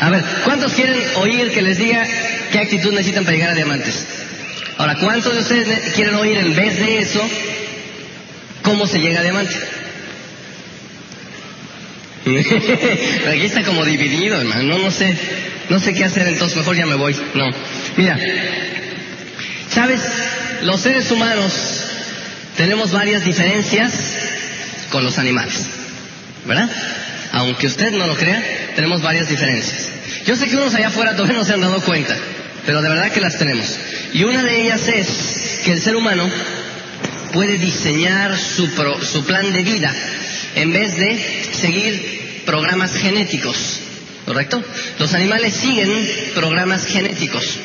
A ver, ¿cuántos quieren oír que les diga qué actitud necesitan para llegar a diamantes? Ahora, ¿cuántos de ustedes quieren oír en vez de eso cómo se llega a diamante? Aquí está como dividido, hermano. No, no sé. No sé qué hacer, entonces mejor ya me voy. No. Mira. ¿Sabes? Los seres humanos tenemos varias diferencias con los animales. ¿Verdad? Aunque usted no lo crea, tenemos varias diferencias. Yo sé que unos allá afuera todavía no se han dado cuenta, pero de verdad que las tenemos. Y una de ellas es que el ser humano puede diseñar su, su plan de vida en vez de seguir programas genéticos. ¿Correcto? Los animales siguen programas genéticos.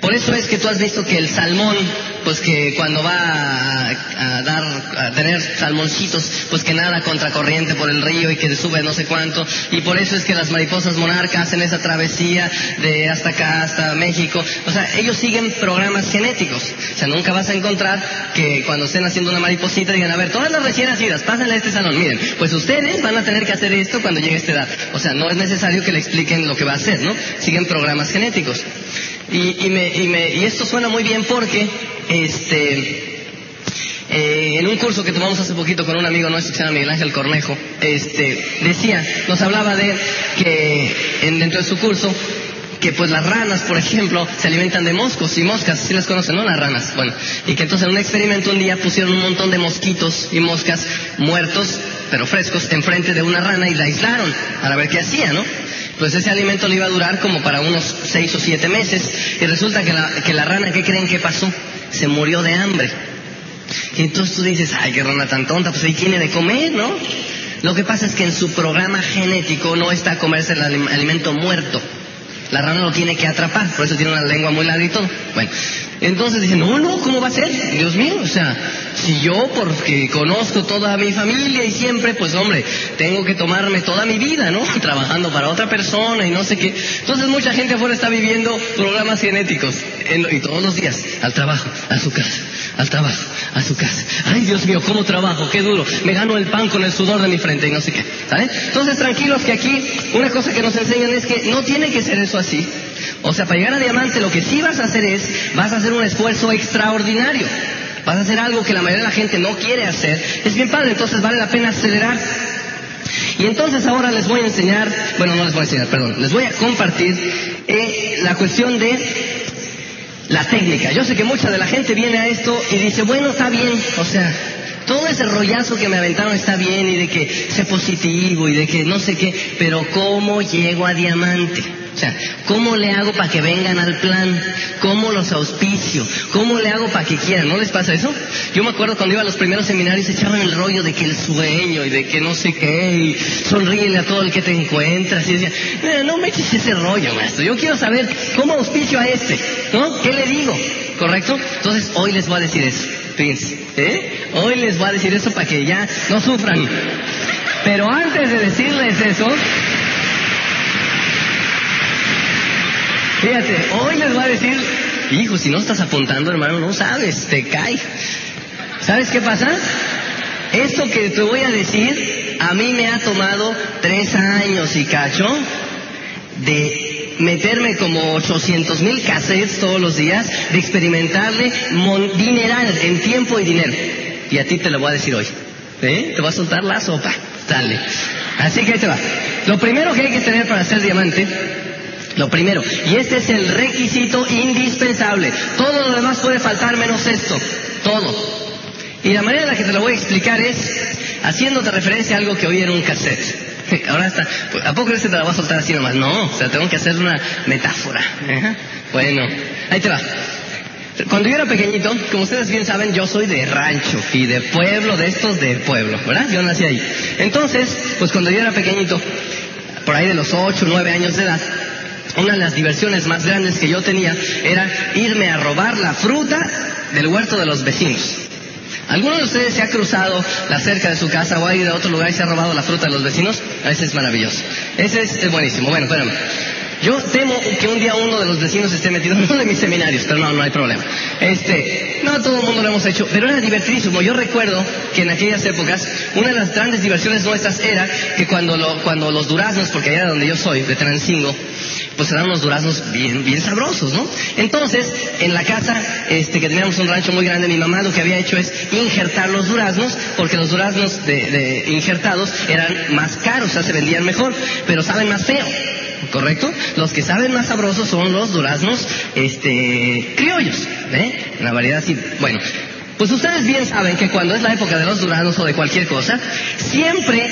Por eso es que tú has visto que el salmón, pues que cuando va a, dar, a tener salmoncitos, pues que nada contracorriente por el río y que sube no sé cuánto. Y por eso es que las mariposas monarcas hacen esa travesía de hasta acá, hasta México. O sea, ellos siguen programas genéticos. O sea, nunca vas a encontrar que cuando estén haciendo una mariposita digan, a ver, todas las recién nacidas, pásenle a este salón. Miren, pues ustedes van a tener que hacer esto cuando llegue a esta edad. O sea, no es necesario que le expliquen lo que va a hacer, ¿no? Siguen programas genéticos. Y, y, me, y, me, y esto suena muy bien porque este, eh, en un curso que tomamos hace poquito con un amigo nuestro que se Miguel Ángel Cornejo, este, decía, nos hablaba de que en, dentro de su curso, que pues las ranas, por ejemplo, se alimentan de moscos y moscas, si las conocen, ¿no? Las ranas. Bueno, y que entonces en un experimento un día pusieron un montón de mosquitos y moscas muertos, pero frescos, enfrente de una rana y la aislaron para ver qué hacía, ¿no? Pues ese alimento le iba a durar como para unos seis o siete meses. Y resulta que la, que la rana, ¿qué creen que pasó? Se murió de hambre. Y entonces tú dices, ay, qué rana tan tonta, pues ahí tiene de comer, ¿no? Lo que pasa es que en su programa genético no está a comerse el alimento muerto. La rana lo tiene que atrapar, por eso tiene una lengua muy larga y todo. Bueno, entonces dicen, no, no, ¿cómo va a ser? Dios mío, o sea, si yo, porque conozco toda mi familia y siempre, pues hombre, tengo que tomarme toda mi vida, ¿no? Trabajando para otra persona y no sé qué. Entonces mucha gente afuera está viviendo programas genéticos y todos los días, al trabajo, a su casa, al trabajo, a su casa. Ay, Dios mío, cómo trabajo, qué duro. Me gano el pan con el sudor de mi frente y no sé qué. ¿Sale? Entonces tranquilos que aquí una cosa que nos enseñan es que no tiene que ser eso así. O sea, para llegar a diamante lo que sí vas a hacer es, vas a hacer un esfuerzo extraordinario. Vas a hacer algo que la mayoría de la gente no quiere hacer. Es bien padre, entonces vale la pena acelerar. Y entonces ahora les voy a enseñar, bueno, no les voy a enseñar, perdón, les voy a compartir eh, la cuestión de la técnica. Yo sé que mucha de la gente viene a esto y dice, bueno, está bien, o sea, todo ese rollazo que me aventaron está bien y de que sé positivo y de que no sé qué, pero ¿cómo llego a diamante? O sea, ¿cómo le hago para que vengan al plan? ¿Cómo los auspicio? ¿Cómo le hago para que quieran? ¿No les pasa eso? Yo me acuerdo cuando iba a los primeros seminarios echaban el rollo de que el sueño y de que no sé qué, y sonríele a todo el que te encuentras. Y decía, eh, no me eches ese rollo, maestro. Yo quiero saber cómo auspicio a este, ¿no? ¿Qué le digo? ¿Correcto? Entonces hoy les voy a decir eso. ¿Eh? Hoy les voy a decir eso para que ya no sufran. Pero antes de decirles eso, Fíjate, hoy les voy a decir, hijo, si no estás apuntando, hermano, no sabes, te cae. ¿Sabes qué pasa? Esto que te voy a decir, a mí me ha tomado tres años y cacho de meterme como 800 mil cassettes todos los días, de experimentarle dineral en tiempo y dinero. Y a ti te lo voy a decir hoy. ¿Eh? Te voy a soltar la sopa. Dale. Así que ahí te va. Lo primero que hay que tener para ser diamante lo primero, y este es el requisito indispensable. Todo lo demás puede faltar menos esto. Todo. Y la manera en la que te lo voy a explicar es haciéndote referencia a algo que oí en un cassette. Ahora está, ¿a poco crees que te la voy a soltar así nomás? No, o sea, tengo que hacer una metáfora. Bueno, ahí te va. Cuando yo era pequeñito, como ustedes bien saben, yo soy de rancho y de pueblo, de estos de pueblo, ¿verdad? Yo nací ahí. Entonces, pues cuando yo era pequeñito, por ahí de los 8 o 9 años de edad, una de las diversiones más grandes que yo tenía era irme a robar la fruta del huerto de los vecinos. ¿Alguno de ustedes se ha cruzado la cerca de su casa o ha ido a otro lugar y se ha robado la fruta de los vecinos? Ese es maravilloso. Ese es, buenísimo. Bueno, espérame. Yo temo que un día uno de los vecinos esté metido en uno de mis seminarios, pero no, no hay problema. Este, no todo el mundo lo hemos hecho, pero era divertidísimo. Yo recuerdo que en aquellas épocas, una de las grandes diversiones nuestras era que cuando, cuando los duraznos, porque allá donde yo soy, de Transingo, pues eran unos duraznos bien, bien sabrosos, ¿no? Entonces, en la casa, este, que teníamos un rancho muy grande, mi mamá lo que había hecho es injertar los duraznos, porque los duraznos de, injertados eran más caros, o sea, se vendían mejor, pero saben más feo. ¿correcto? Los que saben más sabrosos son los duraznos este, criollos, ¿eh? Una variedad así. Bueno, pues ustedes bien saben que cuando es la época de los duraznos o de cualquier cosa, siempre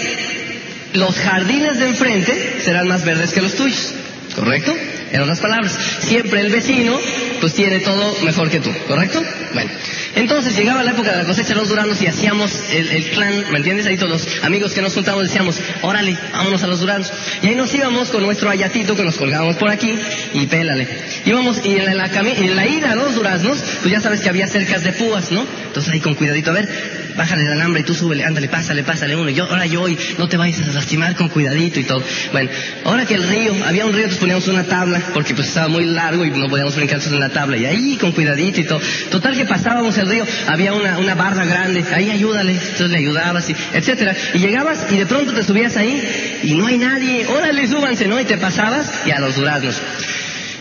los jardines de enfrente serán más verdes que los tuyos. ¿Correcto? En otras palabras, siempre el vecino pues tiene todo mejor que tú, ¿correcto? Bueno, entonces llegaba la época de la cosecha de los duranos y hacíamos el, clan, ¿me entiendes? Ahí todos los amigos que nos juntamos decíamos, órale, vámonos a los duranos. Y ahí nos íbamos con nuestro ayatito que nos colgábamos por aquí y pélale. Íbamos y en la, en la ida a los duraznos, pues ya sabes que había cercas de púas, ¿no? Entonces ahí con cuidadito, a ver, bájale el alambre y tú súbele, ándale, pásale, pásale uno. yo, ahora yo, y no te vayas a lastimar con cuidadito y todo. Bueno, ahora que el río, había un río, entonces poníamos una tabla, porque pues estaba muy largo y no podíamos brincar en la tabla. Y ahí con cuidadito y todo. Total que pasábamos el río, había una, una barra grande, ahí ayúdale, entonces le ayudabas, y, etcétera. Y llegabas y de pronto te subías ahí y no hay nadie, órale, súbanse, ¿no? Y te pasabas y a los duraznos.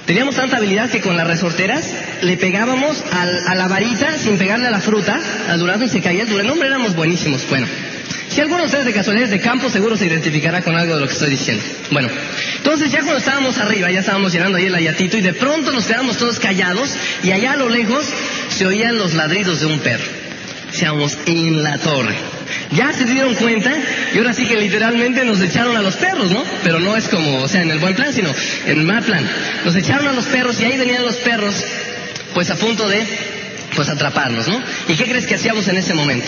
Teníamos tanta habilidad que con las resorteras le pegábamos a la varita sin pegarle a la fruta, al durazno y se caía el durazno. Hombre, éramos buenísimos. Bueno, si alguno de ustedes de casualidades de campo seguro se identificará con algo de lo que estoy diciendo. Bueno, entonces ya cuando estábamos arriba, ya estábamos llenando ahí el ayatito y de pronto nos quedamos todos callados y allá a lo lejos se oían los ladridos de un perro. Seamos en la torre. Ya se dieron cuenta y ahora sí que literalmente nos echaron a los perros, ¿no? Pero no es como, o sea, en el buen plan, sino en el mal plan. Nos echaron a los perros y ahí venían los perros, pues a punto de, pues atraparnos, ¿no? ¿Y qué crees que hacíamos en ese momento?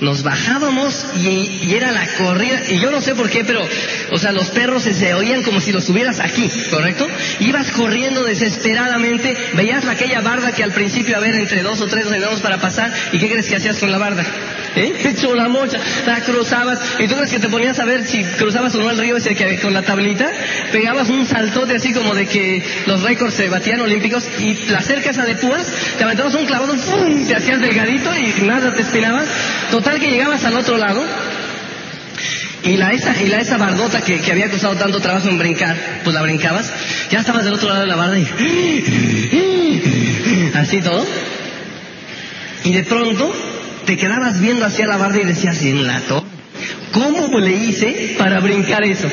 nos bajábamos y, era la corrida, y yo no sé por qué, pero, o sea, los perros se, oían como si los tuvieras aquí, ¿correcto? Ibas corriendo desesperadamente, veías aquella barda que al principio, a ver, entre dos o tres nos para pasar, ¿y qué crees que hacías con la barda? ¿Eh? Hecho la mocha, la cruzabas, y tú crees que te ponías a ver si cruzabas o no el río ese que con la tablita, pegabas un saltote así como de que los récords se batían olímpicos, y la cerca esa de púas, te aventabas un clavado, ¡pum! te hacías delgadito y nada te espinabas, total que llegabas al otro lado, y la esa, y la esa bardota que, que, había costado tanto trabajo en brincar, pues la brincabas, ya estabas del otro lado de la barda y así todo. Y de pronto te quedabas viendo hacia la barda y decías, en la ¿cómo le hice para brincar eso?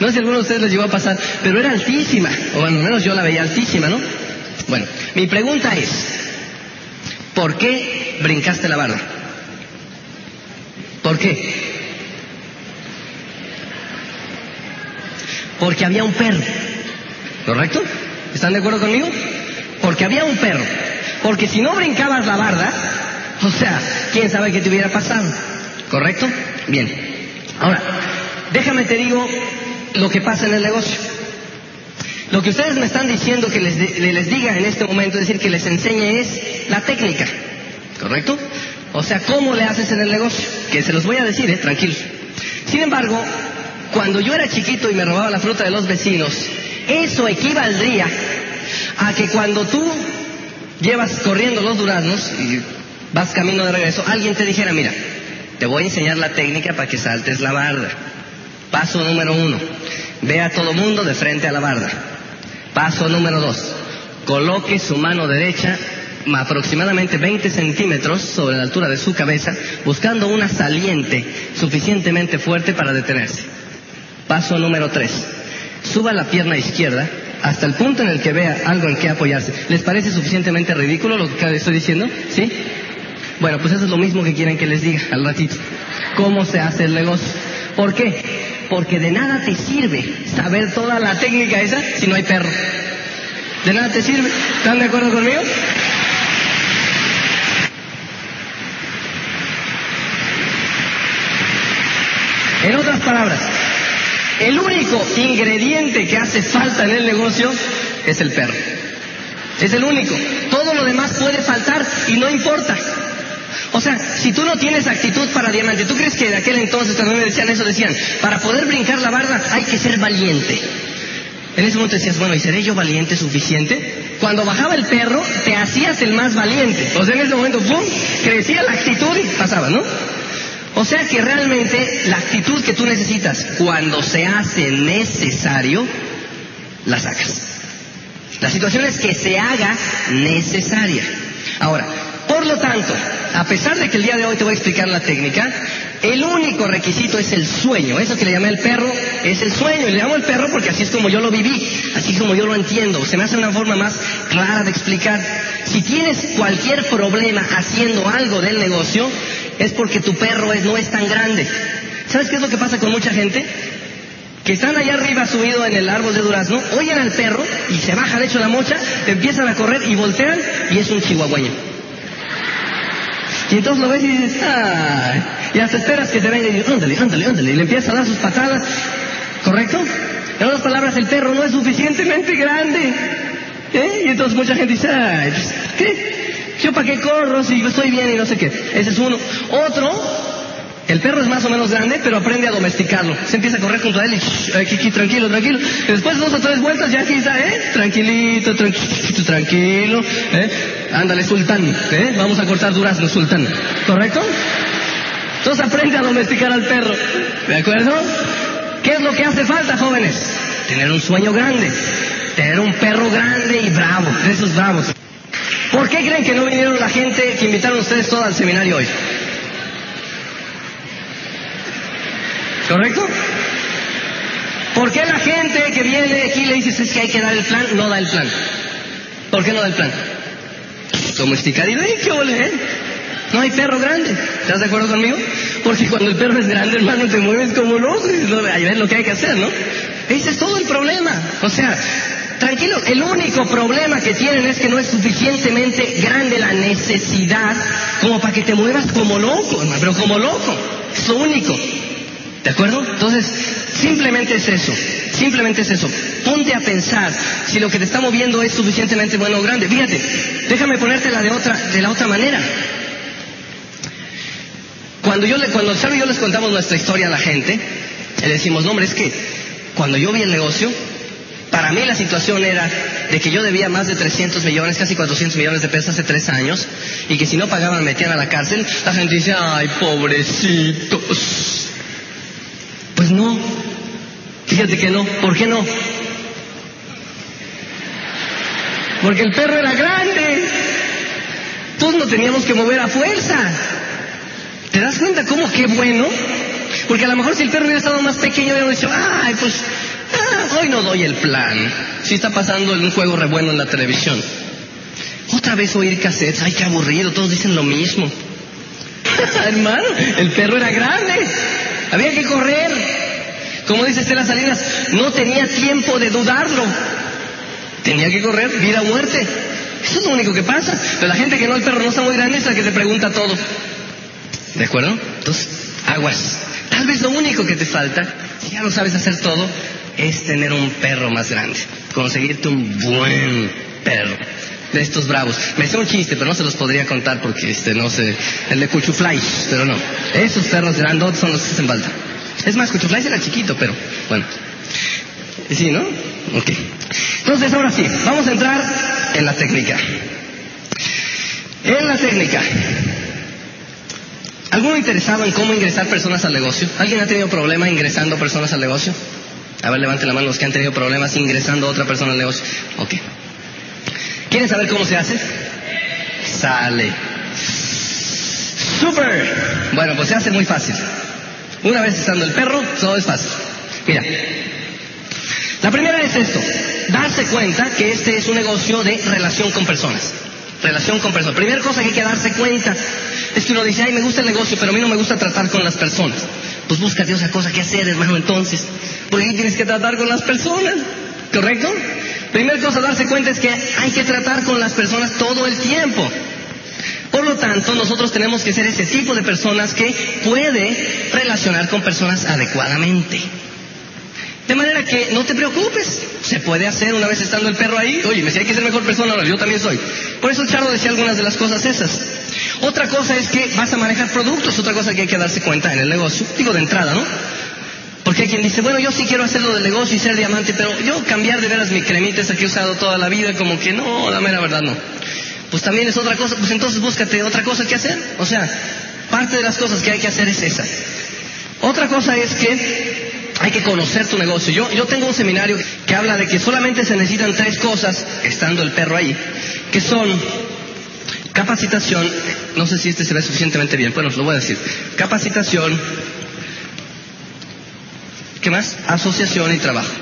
No sé si alguno de ustedes les llegó a pasar, pero era altísima, o al menos yo la veía altísima, ¿no? Bueno, mi pregunta es, ¿por qué brincaste la barda? ¿Por qué? Porque había un perro, ¿correcto? ¿Están de acuerdo conmigo? Porque había un perro. Porque si no brincabas la barda, o sea, quién sabe qué te hubiera pasado. ¿Correcto? Bien. Ahora, déjame te digo lo que pasa en el negocio. Lo que ustedes me están diciendo que les, les diga en este momento, es decir, que les enseñe es la técnica. ¿Correcto? O sea, ¿cómo le haces en el negocio? Que se los voy a decir, ¿eh? Tranquilos. Sin embargo, cuando yo era chiquito y me robaba la fruta de los vecinos, eso equivaldría a que cuando tú llevas corriendo los duraznos vas camino de regreso, alguien te dijera, mira, te voy a enseñar la técnica para que saltes la barda. Paso número uno, ve a todo mundo de frente a la barda. Paso número dos, coloque su mano derecha aproximadamente 20 centímetros sobre la altura de su cabeza, buscando una saliente suficientemente fuerte para detenerse. Paso número 3. Suba la pierna izquierda hasta el punto en el que vea algo en que apoyarse. ¿Les parece suficientemente ridículo lo que estoy diciendo? ¿Sí? Bueno, pues eso es lo mismo que quieren que les diga al ratito. ¿Cómo se hace el negocio? ¿Por qué? Porque de nada te sirve saber toda la técnica esa si no hay perro. De nada te sirve. ¿Están de acuerdo conmigo? En otras palabras, el único ingrediente que hace falta en el negocio es el perro. Es el único. Todo lo demás puede faltar y no importa. O sea, si tú no tienes actitud para diamante, ¿tú crees que de aquel entonces cuando me decían eso decían, para poder brincar la barda hay que ser valiente? En ese momento decías, bueno, ¿y seré yo valiente suficiente? Cuando bajaba el perro, te hacías el más valiente. O sea, en ese momento, ¡pum! Crecía la actitud y pasaba, ¿no? O sea que realmente la actitud que tú necesitas cuando se hace necesario la sacas. La situación es que se haga necesaria. Ahora, por lo tanto, a pesar de que el día de hoy te voy a explicar la técnica, el único requisito es el sueño. Eso que le llamé el perro es el sueño. Y le llamo el perro porque así es como yo lo viví, así como yo lo entiendo. Se me hace una forma más clara de explicar. Si tienes cualquier problema haciendo algo del negocio, es porque tu perro es, no es tan grande. ¿Sabes qué es lo que pasa con mucha gente? Que están allá arriba subido en el árbol de durazno, oyen al perro y se bajan hecho la mocha, empiezan a correr y voltean y es un chihuahueño. Y entonces lo ves y dices, ¡ay! Y hasta esperas que te venga y dices, ándale, ándale, ándale. Y le empieza a dar sus patadas. ¿Correcto? En otras palabras, el perro no es suficientemente grande. ¿Eh? Y entonces mucha gente dice, ay, pues, ¿qué? ¿Yo para qué corro si estoy bien y no sé qué? Ese es uno. Otro, el perro es más o menos grande, pero aprende a domesticarlo. Se empieza a correr junto a él y aquí, tranquilo, tranquilo. Después de dos o tres vueltas ya está, ¿eh? Tranquilito, tranquilito, tranquilo. ¿eh? Ándale, sultán. ¿eh? Vamos a cortar durazno, sultán. ¿Correcto? Entonces aprende a domesticar al perro. ¿De acuerdo? ¿Qué es lo que hace falta, jóvenes? Tener un sueño grande. Tener un perro grande y bravo, esos bravos. ¿Por qué creen que no vinieron la gente que invitaron ustedes todos al seminario hoy? ¿Correcto? ¿Por qué la gente que viene aquí le dices es que hay que dar el plan, no da el plan? ¿Por qué no da el plan? Domesticar y qué ole, ¿eh? No hay perro grande. ¿Estás de acuerdo conmigo? Porque cuando el perro es grande, hermano, te mueves como loco. Ahí ves lo que hay que hacer, ¿no? Ese es todo el problema. O sea, tranquilo, el único problema que tienen es que no es suficientemente grande la necesidad como para que te muevas como loco, hermano, pero como loco. Es lo único. ¿De acuerdo? Entonces, simplemente es eso. Simplemente es eso. Ponte a pensar si lo que te está moviendo es suficientemente bueno o grande. Fíjate, déjame ponértela de otra, de la otra manera. Cuando yo le, cuando Charo y yo les contamos nuestra historia a la gente, le decimos, no hombre, es que cuando yo vi el negocio, para mí la situación era de que yo debía más de 300 millones, casi 400 millones de pesos hace tres años, y que si no pagaban me metían a la cárcel, la gente dice, ay, pobrecitos. Pues no, fíjate que no, ¿por qué no? Porque el perro era grande, todos nos teníamos que mover a fuerza. ¿Te das cuenta cómo qué bueno? Porque a lo mejor si el perro hubiera estado más pequeño, hubiera dicho, ay, pues, ah, hoy no doy el plan. Si está pasando un juego re bueno en la televisión. Otra vez oír cassettes, ay, qué aburrido, todos dicen lo mismo. Hermano, el perro era grande, había que correr. Como dice Estela Salinas, no tenía tiempo de dudarlo. Tenía que correr, vida o muerte. Eso es lo único que pasa. Pero la gente que no, el perro no está muy grande es la que se pregunta todo. ¿De acuerdo? Entonces, aguas. Tal vez lo único que te falta, si ya no sabes hacer todo, es tener un perro más grande. Conseguirte un buen perro. De estos bravos. Me sé un chiste, pero no se los podría contar porque este no sé. El de Cuchufly, pero no. Esos perros grandotes son los que hacen falta. Es más, Cuchufly era chiquito, pero bueno. Sí, ¿no? Ok. Entonces, ahora sí, vamos a entrar en la técnica. En la técnica. ¿Alguno interesado en cómo ingresar personas al negocio? ¿Alguien ha tenido problema ingresando personas al negocio? A ver, levante la mano los que han tenido problemas ingresando a otra persona al negocio. Ok. ¿Quieren saber cómo se hace? Sale. ¡Super! Bueno, pues se hace muy fácil. Una vez estando el perro, todo es fácil. Mira. La primera es esto. Darse cuenta que este es un negocio de relación con personas. Relación con personas. Primera cosa que hay que darse cuenta es que uno dice, ay, me gusta el negocio, pero a mí no me gusta tratar con las personas. Pues búscate otra cosa que hacer, hermano, entonces. Porque tienes que tratar con las personas. ¿Correcto? Primera cosa darse cuenta es que hay que tratar con las personas todo el tiempo. Por lo tanto, nosotros tenemos que ser ese tipo de personas que puede relacionar con personas adecuadamente. De manera que no te preocupes, se puede hacer una vez estando el perro ahí. Oye, me decía hay que ser mejor persona, ahora yo también soy. Por eso Charo decía algunas de las cosas esas. Otra cosa es que vas a manejar productos, otra cosa que hay que darse cuenta en el negocio, digo de entrada, ¿no? Porque hay quien dice, bueno, yo sí quiero hacerlo del negocio y ser diamante, pero yo cambiar de veras mi cremita esa que he usado toda la vida, como que no, la mera verdad no. Pues también es otra cosa, pues entonces búscate otra cosa que hacer. O sea, parte de las cosas que hay que hacer es esa. Otra cosa es que hay que conocer tu negocio. Yo, yo tengo un seminario que habla de que solamente se necesitan tres cosas, estando el perro ahí, que son capacitación, no sé si este se ve suficientemente bien, bueno, os lo voy a decir, capacitación, ¿qué más? Asociación y trabajo.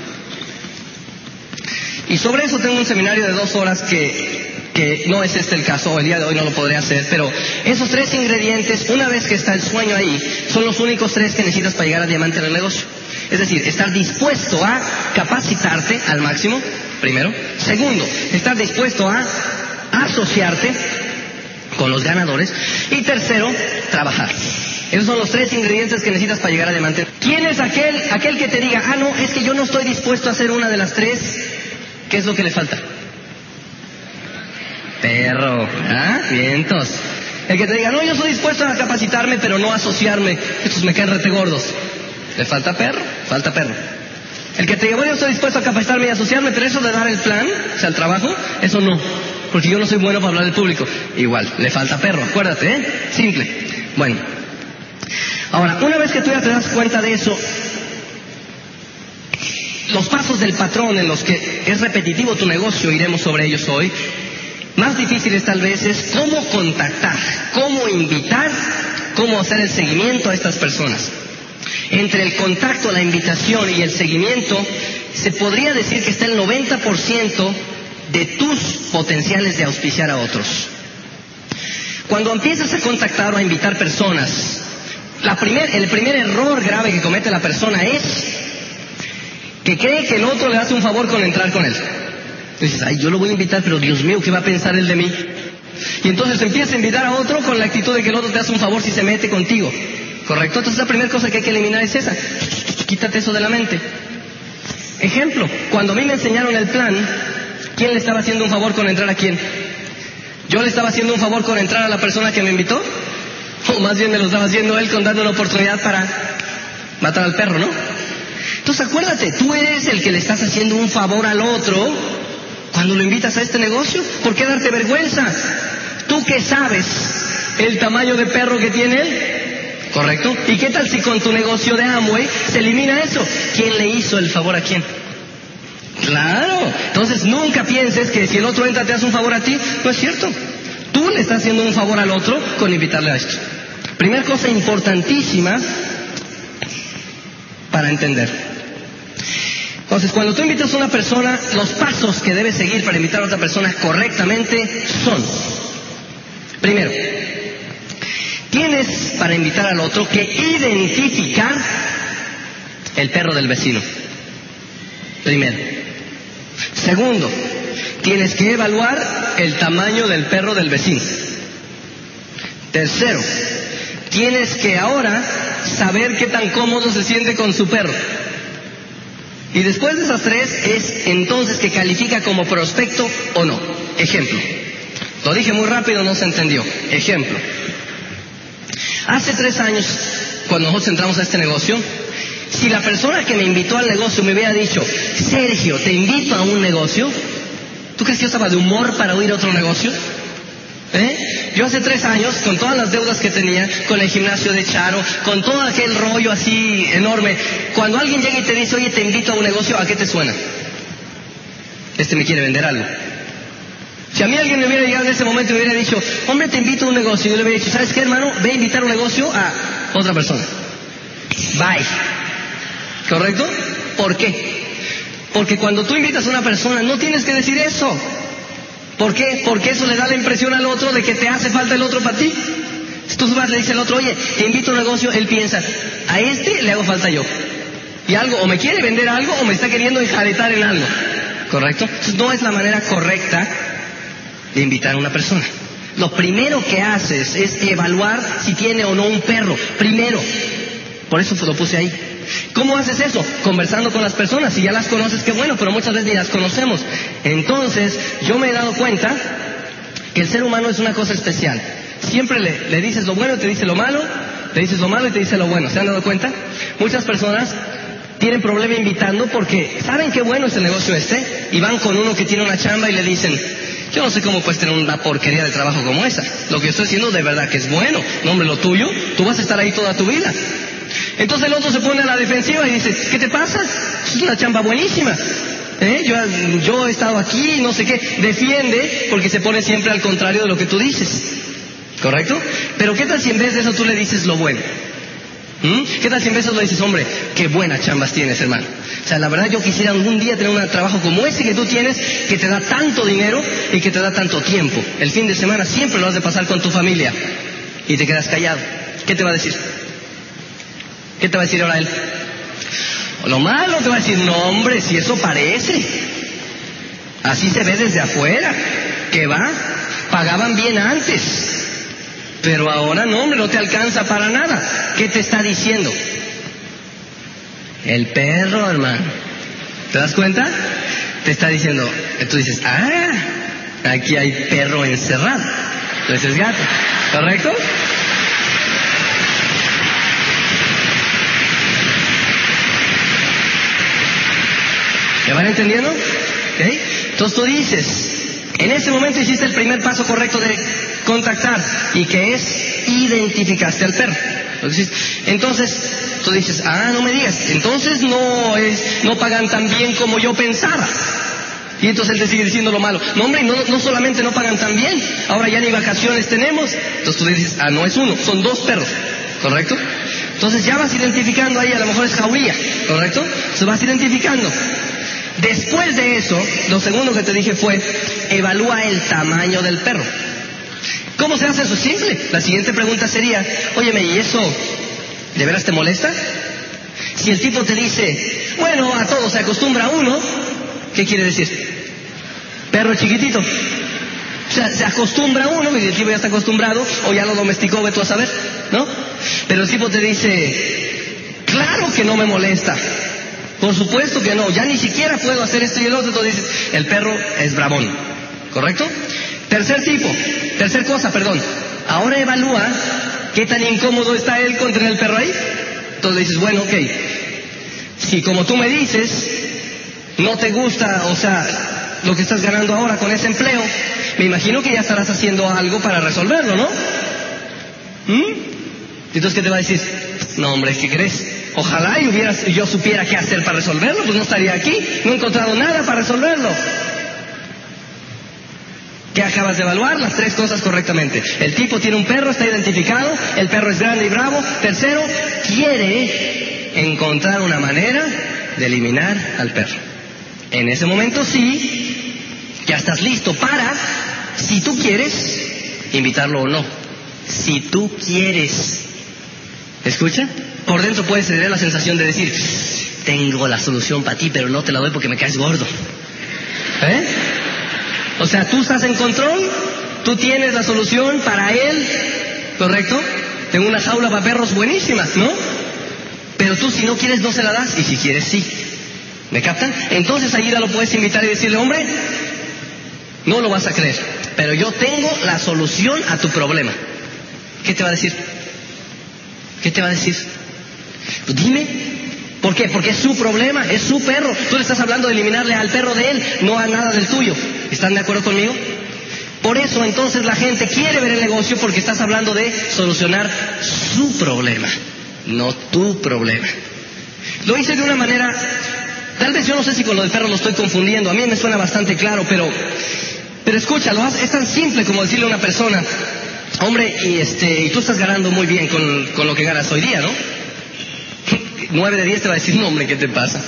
Y sobre eso tengo un seminario de dos horas que, que no es este el caso, el día de hoy no lo podré hacer, pero esos tres ingredientes, una vez que está el sueño ahí, son los únicos tres que necesitas para llegar a diamante en el negocio. Es decir, estar dispuesto a capacitarte al máximo, primero. Segundo, estar dispuesto a asociarte con los ganadores. Y tercero, trabajar. Esos son los tres ingredientes que necesitas para llegar a diamante. ¿Quién es aquel, aquel que te diga, ah, no, es que yo no estoy dispuesto a hacer una de las tres? ¿Qué es lo que le falta? Perro, ¿ah? Vientos. El que te diga, no, yo estoy dispuesto a capacitarme, pero no a asociarme. Estos me caen rete gordos. ¿Le falta perro? Falta perro. El que te diga, bueno, yo estoy dispuesto a capacitarme y asociarme, pero eso de dar el plan, o sea, el trabajo, eso no. Porque yo no soy bueno para hablar del público. Igual, le falta perro, acuérdate, ¿eh? Simple. Bueno. Ahora, una vez que tú ya te das cuenta de eso, los pasos del patrón en los que es repetitivo tu negocio, iremos sobre ellos hoy. Más difíciles tal vez es cómo contactar, cómo invitar, cómo hacer el seguimiento a estas personas. Entre el contacto, la invitación y el seguimiento, se podría decir que está el 90% de tus potenciales de auspiciar a otros. Cuando empiezas a contactar o a invitar personas, primer, el primer error grave que comete la persona es que cree que el otro le hace un favor con entrar con él. Dices, ay, yo lo voy a invitar, pero Dios mío, ¿qué va a pensar él de mí? Y entonces empieza a invitar a otro con la actitud de que el otro te hace un favor si se mete contigo. ¿Correcto? Entonces la primera cosa que hay que eliminar es esa. Quítate eso de la mente. Ejemplo, cuando a mí me enseñaron el plan, ¿quién le estaba haciendo un favor con entrar a quién? ¿Yo le estaba haciendo un favor con entrar a la persona que me invitó? O más bien me lo estaba haciendo él con dando una oportunidad para matar al perro, ¿no? Entonces acuérdate, tú eres el que le estás haciendo un favor al otro cuando lo invitas a este negocio. ¿Por qué darte vergüenza? ¿Tú qué sabes el tamaño de perro que tiene él? ¿Correcto? ¿Y qué tal si con tu negocio de Amway se elimina eso? ¿Quién le hizo el favor a quién? Claro. Entonces nunca pienses que si el otro entra te hace un favor a ti. No es cierto. Tú le estás haciendo un favor al otro con invitarle a esto. Primera cosa importantísima para entender. Entonces, cuando tú invitas a una persona, los pasos que debes seguir para invitar a otra persona correctamente son, primero, Tienes para invitar al otro que identificar el perro del vecino. Primero. Segundo, tienes que evaluar el tamaño del perro del vecino. Tercero, tienes que ahora saber qué tan cómodo se siente con su perro. Y después de esas tres es entonces que califica como prospecto o no. Ejemplo. Lo dije muy rápido, no se entendió. Ejemplo. Hace tres años, cuando nosotros entramos a este negocio, si la persona que me invitó al negocio me hubiera dicho, Sergio, te invito a un negocio, ¿tú crees que yo estaba de humor para oír otro negocio? ¿Eh? Yo hace tres años, con todas las deudas que tenía, con el gimnasio de Charo, con todo aquel rollo así enorme, cuando alguien llega y te dice, oye, te invito a un negocio, ¿a qué te suena? Este me quiere vender algo. Si a mí alguien me hubiera llegado en ese momento y me hubiera dicho, hombre, te invito a un negocio, yo le hubiera dicho, ¿sabes qué, hermano? Ve a invitar un negocio a otra persona. Bye. ¿Correcto? ¿Por qué? Porque cuando tú invitas a una persona, no tienes que decir eso. ¿Por qué? Porque eso le da la impresión al otro de que te hace falta el otro para ti. Si tú vas le dices al otro, oye, te invito a un negocio, él piensa, a este le hago falta yo. Y algo, o me quiere vender algo o me está queriendo enjaretar en algo. ¿Correcto? Entonces no es la manera correcta de invitar a una persona. Lo primero que haces es evaluar si tiene o no un perro. Primero. Por eso lo puse ahí. ¿Cómo haces eso? Conversando con las personas. Si ya las conoces, qué bueno, pero muchas veces ni las conocemos. Entonces, yo me he dado cuenta que el ser humano es una cosa especial. Siempre le, dices lo bueno, te dice lo malo, le dices lo malo y te dice lo bueno. ¿Se han dado cuenta? Muchas personas tienen problema invitando porque saben qué bueno es el negocio este y van con uno que tiene una chamba y le dicen, yo no sé cómo puedes tener una porquería de trabajo como esa. Lo que estoy diciendo de verdad que es bueno. No, hombre, lo tuyo, tú vas a estar ahí toda tu vida. Entonces el otro se pone a la defensiva y dice, ¿qué te pasa? Es una chamba buenísima. ¿Eh? Yo, he estado aquí, no sé qué. Defiende porque se pone siempre al contrario de lo que tú dices. ¿Correcto? Pero ¿qué tal si en vez de eso tú le dices lo bueno? ¿Mm? ¿Qué tal si en eso le dices, hombre, qué buenas chambas tienes, hermano? O sea, la verdad yo quisiera algún día tener un trabajo como ese que tú tienes, que te da tanto dinero y que te da tanto tiempo. El fin de semana siempre lo has de pasar con tu familia y te quedas callado. ¿Qué te va a decir? ¿Qué te va a decir ahora él? Lo malo te va a decir, no hombre, si eso parece. Así se ve desde afuera. ¿Qué va? Pagaban bien antes. Pero ahora no, hombre, no te alcanza para nada. ¿Qué te está diciendo? El perro, hermano. ¿Te das cuenta? Te está diciendo, tú dices, ah, aquí hay perro encerrado. Entonces es gato. ¿Correcto? ¿Me van entendiendo? ¿Okay? Entonces tú dices, en ese momento hiciste el primer paso correcto de contactar y que es identificaste al perro. Entonces tú dices, ah, no me digas, entonces no es, no pagan tan bien como yo pensaba. Y entonces él te sigue diciendo lo malo. No, hombre, no, no solamente no pagan tan bien, ahora ya ni vacaciones tenemos. Entonces tú dices, ah, no es uno, son dos perros, ¿correcto? Entonces ya vas identificando ahí, a lo mejor es jauría, ¿correcto? Se vas identificando. Después de eso, lo segundo que te dije fue, evalúa el tamaño del perro. ¿Cómo se hace eso? Simple. La siguiente pregunta sería, óyeme, ¿y eso de veras te molesta? Si el tipo te dice, bueno, a todo se acostumbra uno, ¿qué quiere decir? Perro chiquitito. O sea, se acostumbra uno, y el tipo ya está acostumbrado, o ya lo domesticó, ve tú a saber, ¿no? Pero el tipo te dice, claro que no me molesta. Por supuesto que no, ya ni siquiera puedo hacer esto y el otro, entonces dices, el perro es bravón, ¿correcto? Tercer tipo, tercer cosa, perdón, ahora evalúa qué tan incómodo está él contra el perro ahí. Entonces dices, bueno, ok, si como tú me dices, no te gusta, o sea, lo que estás ganando ahora con ese empleo, me imagino que ya estarás haciendo algo para resolverlo, ¿no? ¿Mm? Entonces, ¿qué te va a decir? No, hombre, ¿qué crees? Ojalá y hubieras, yo supiera qué hacer para resolverlo, pues no estaría aquí, no he encontrado nada para resolverlo. ¿Qué acabas de evaluar? Las tres cosas correctamente. El tipo tiene un perro, está identificado, el perro es grande y bravo. Tercero, quiere encontrar una manera de eliminar al perro. En ese momento sí, ya estás listo para, si tú quieres, invitarlo o no. Si tú quieres. ¿Escucha? Por dentro puede tener la sensación de decir, tengo la solución para ti, pero no te la doy porque me caes gordo. ¿Eh? O sea, tú estás en control, tú tienes la solución para él, ¿correcto? Tengo una jaula para perros buenísimas, ¿no? Pero tú si no quieres no se la das y si quieres sí. ¿Me captan? Entonces ahí ya lo puedes invitar y decirle, hombre, no lo vas a creer, pero yo tengo la solución a tu problema. ¿Qué te va a decir? ¿Qué te va a decir? Pues dime. ¿Por qué? Porque es su problema, es su perro. Tú le estás hablando de eliminarle al perro de él, no a nada del tuyo. ¿Están de acuerdo conmigo? Por eso entonces la gente quiere ver el negocio porque estás hablando de solucionar su problema, no tu problema. Lo hice de una manera, tal vez yo no sé si con lo del perro lo estoy confundiendo, a mí me suena bastante claro, pero, pero escúchalo, es tan simple como decirle a una persona, hombre, y este, y tú estás ganando muy bien con, con lo que ganas hoy día, ¿no? Nueve de diez te va a decir, no, hombre, ¿qué te pasa?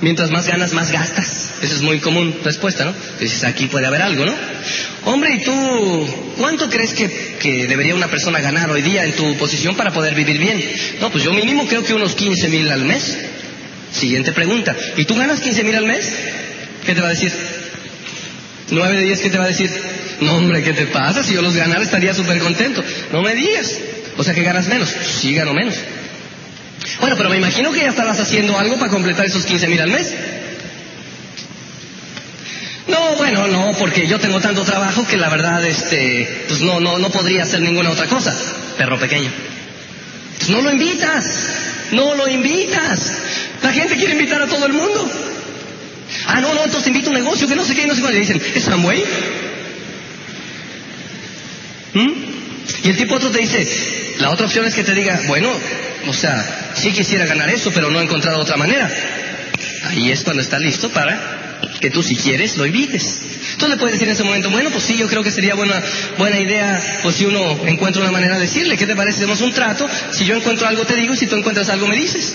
Mientras más ganas, más gastas. Esa es muy común respuesta, ¿no? Dices, aquí puede haber algo, ¿no? Hombre, ¿y tú cuánto crees que, que, debería una persona ganar hoy día en tu posición para poder vivir bien? No, pues yo mínimo creo que unos 15 mil al mes. Siguiente pregunta. ¿Y tú ganas 15 mil al mes? ¿Qué te va a decir? Nueve de diez, ¿qué te va a decir? No, hombre, ¿qué te pasa? Si yo los ganara estaría súper contento. No me digas. O sea que ganas menos. Sí, gano menos. Bueno, pero me imagino que ya estabas haciendo algo para completar esos 15 mil al mes. No, bueno, no, porque yo tengo tanto trabajo que la verdad, este, pues no, no, no podría hacer ninguna otra cosa, perro pequeño. Pues no lo invitas, no lo invitas. La gente quiere invitar a todo el mundo. Ah, no, no, entonces invito un negocio que no sé qué, no sé cuándo. Y dicen, ¿es Samway? ¿Mm? Y el tipo otro te dice, la otra opción es que te diga, bueno, o sea, sí quisiera ganar eso, pero no he encontrado otra manera. Ahí es cuando está listo para que tú si quieres lo evites. Tú le puedes decir en ese momento, bueno, pues sí, yo creo que sería buena, buena idea, pues si uno encuentra una manera de decirle, ¿qué te parece? Hacemos un trato, si yo encuentro algo te digo, y si tú encuentras algo me dices.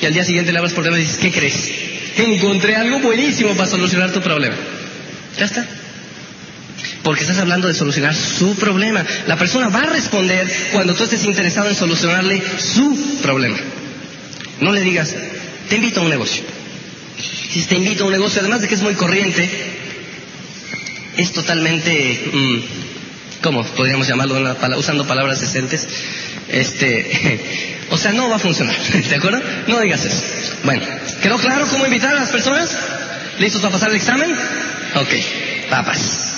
Y al día siguiente le hablas por teléfono y dices, ¿qué crees? Encontré algo buenísimo para solucionar tu problema. Ya está. Porque estás hablando de solucionar su problema. La persona va a responder cuando tú estés interesado en solucionarle su problema. No le digas, te invito a un negocio. Si te invito a un negocio, además de que es muy corriente, es totalmente, mm, ¿cómo podríamos llamarlo usando palabras decentes? Este, o sea, no va a funcionar, ¿de acuerdo? No digas eso. Bueno, ¿quedó claro cómo invitar a las personas? ¿Listos para pasar el examen? Ok, papas.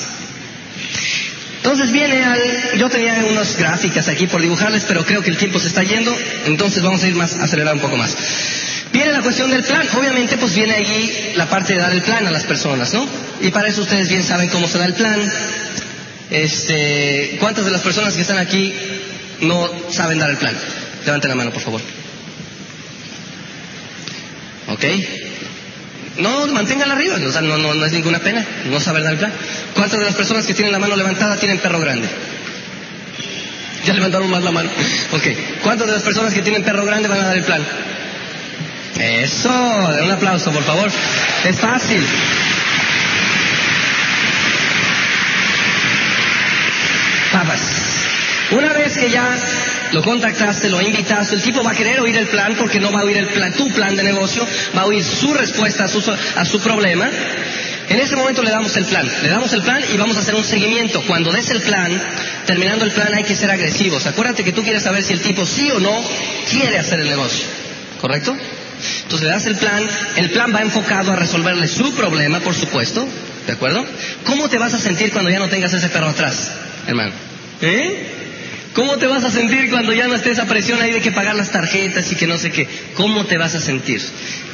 Entonces viene al... Yo tenía unas gráficas aquí por dibujarles, pero creo que el tiempo se está yendo, entonces vamos a ir más, acelerar un poco más. Viene la cuestión del plan. Obviamente, pues viene allí la parte de dar el plan a las personas, ¿no? Y para eso ustedes bien saben cómo se da el plan. Este, ¿cuántas de las personas que están aquí no saben dar el plan? Levanten la mano, por favor. ¿Ok? No, manténgala arriba, o sea, no es ninguna pena, no saber dar el plan. ¿Cuántas de las personas que tienen la mano levantada tienen perro grande? Ya levantaron más la mano. Ok. ¿Cuántas de las personas que tienen perro grande van a dar el plan? Eso, un aplauso, por favor. Es fácil. Papas. Una vez que ya lo contactaste, lo invitaste, el tipo va a querer oír el plan porque no va a oír el plan, tu plan de negocio, va a oír su respuesta a su, a su problema. En ese momento le damos el plan, le damos el plan y vamos a hacer un seguimiento. Cuando des el plan, terminando el plan hay que ser agresivos. Acuérdate que tú quieres saber si el tipo sí o no quiere hacer el negocio, ¿correcto? Entonces le das el plan, el plan va enfocado a resolverle su problema, por supuesto, ¿de acuerdo? ¿Cómo te vas a sentir cuando ya no tengas ese perro atrás, hermano? ¿Eh? ¿Cómo te vas a sentir cuando ya no esté esa presión ahí de que pagar las tarjetas y que no sé qué? ¿Cómo te vas a sentir?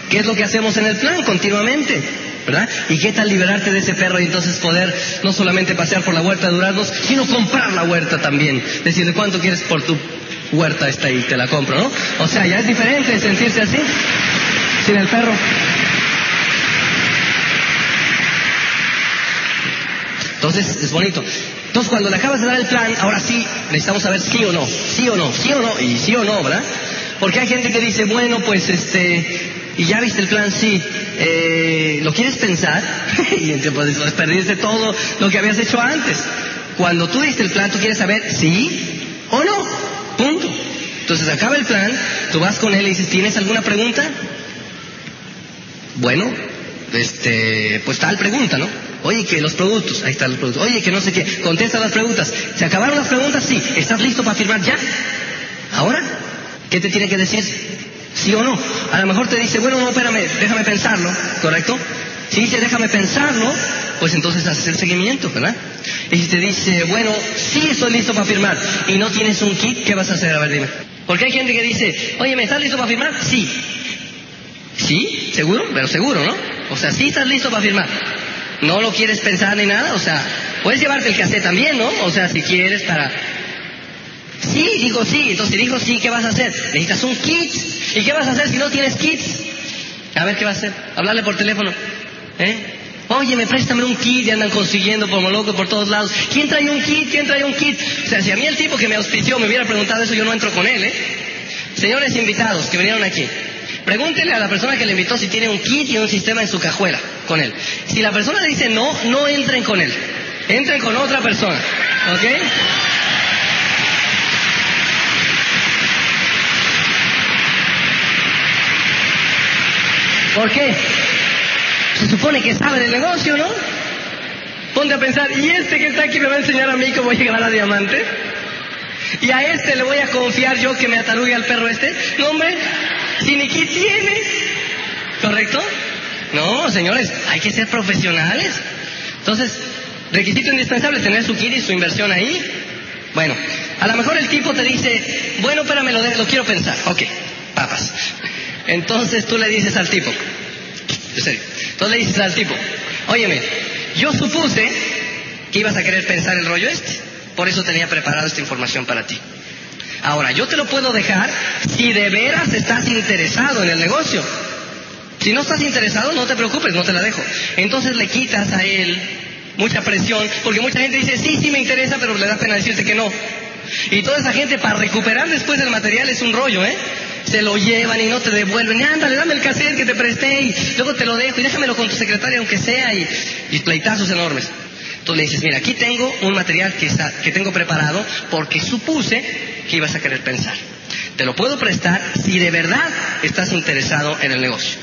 ¿Qué es lo que hacemos en el plan continuamente? ¿Verdad? ¿Y qué tal liberarte de ese perro y entonces poder no solamente pasear por la huerta de Duraznos, sino comprar la huerta también? Decirle cuánto quieres por tu huerta esta y te la compro, ¿no? O sea, ya es diferente sentirse así, sin el perro. Entonces, es bonito. Entonces, cuando le acabas de dar el plan, ahora sí, necesitamos saber sí o no, sí o no, sí o no, y sí o no, ¿verdad? Porque hay gente que dice, bueno, pues este, y ya viste el plan, sí, eh, ¿lo quieres pensar? y entonces pues, perdiste todo lo que habías hecho antes. Cuando tú diste el plan, tú quieres saber sí o no, punto. Entonces acaba el plan, tú vas con él y dices, ¿tienes alguna pregunta? Bueno, este, pues tal pregunta, ¿no? Oye, que los productos, ahí están los productos. Oye, que no sé qué, contesta las preguntas. ¿Se acabaron las preguntas? Sí. ¿Estás listo para firmar ya? ¿Ahora? ¿Qué te tiene que decir? ¿Sí o no? A lo mejor te dice, bueno, no, espérame, déjame pensarlo, ¿correcto? Si dice, déjame pensarlo, pues entonces haces el seguimiento, ¿verdad? Y si te dice, bueno, sí estoy listo para firmar y no tienes un kit, ¿qué vas a hacer? A ver, dime. Porque hay gente que dice, oye, ¿me estás listo para firmar? Sí. ¿Sí? ¿Seguro? Pero seguro, ¿no? O sea, sí estás listo para firmar. No lo quieres pensar ni nada, o sea, puedes llevarte el cassette también, ¿no? O sea, si quieres para... Sí, digo sí, entonces dijo sí, ¿qué vas a hacer? Necesitas un kit. ¿Y qué vas a hacer si no tienes kits? A ver, ¿qué vas a hacer? Hablarle por teléfono. ¿Eh? Oye, me préstame un kit y andan consiguiendo como loco por todos lados. ¿Quién trae un kit? ¿Quién trae un kit? O sea, si a mí el tipo que me auspició me hubiera preguntado eso, yo no entro con él, ¿eh? Señores invitados que vinieron aquí, pregúntenle a la persona que le invitó si tiene un kit y un sistema en su cajuela con él. Si la persona le dice no, no entren con él. Entren con otra persona. ¿Ok? ¿Por qué? Se supone que sabe del negocio, ¿no? Ponte a pensar, ¿y este que está aquí me va a enseñar a mí cómo llegar a diamante? ¿Y a este le voy a confiar yo que me atarugue al perro este? No, hombre, si ni qué tiene. ¿Correcto? No, señores, hay que ser profesionales. Entonces, requisito indispensable, tener su kit y su inversión ahí. Bueno, a lo mejor el tipo te dice, bueno, espérame, lo, lo quiero pensar. Ok, papas. Entonces tú le dices al tipo, entonces le dices al tipo, óyeme, yo supuse que ibas a querer pensar el rollo este, por eso tenía preparado esta información para ti. Ahora, yo te lo puedo dejar si de veras estás interesado en el negocio. Si no estás interesado, no te preocupes, no te la dejo. Entonces le quitas a él mucha presión, porque mucha gente dice, sí, sí me interesa, pero le da pena decirte que no. Y toda esa gente para recuperar después el material es un rollo, ¿eh? Se lo llevan y no te devuelven. Y ándale, dame el cassette que te presté y luego te lo dejo y déjamelo con tu secretaria aunque sea y, y pleitazos enormes. Entonces le dices, mira, aquí tengo un material que, está, que tengo preparado porque supuse que ibas a querer pensar. Te lo puedo prestar si de verdad estás interesado en el negocio.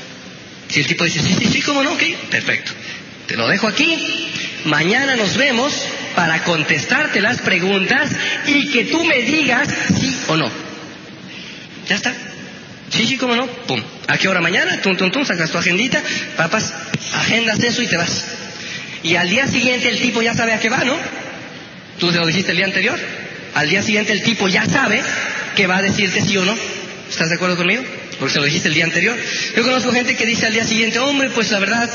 Si el tipo dice, sí, sí, sí, ¿cómo no? Ok, perfecto. Te lo dejo aquí. Mañana nos vemos para contestarte las preguntas y que tú me digas sí o no. Ya está. Sí, sí, cómo no. Pum. ¿A qué hora mañana? Tum, tum, tum, sacas tu agendita, papas, agendas eso y te vas. Y al día siguiente el tipo ya sabe a qué va, ¿no? Tú se lo dijiste el día anterior. Al día siguiente el tipo ya sabe que va a decirte sí o no. ¿Estás de acuerdo conmigo? Porque se lo dijiste el día anterior. Yo conozco gente que dice al día siguiente, hombre, pues la verdad,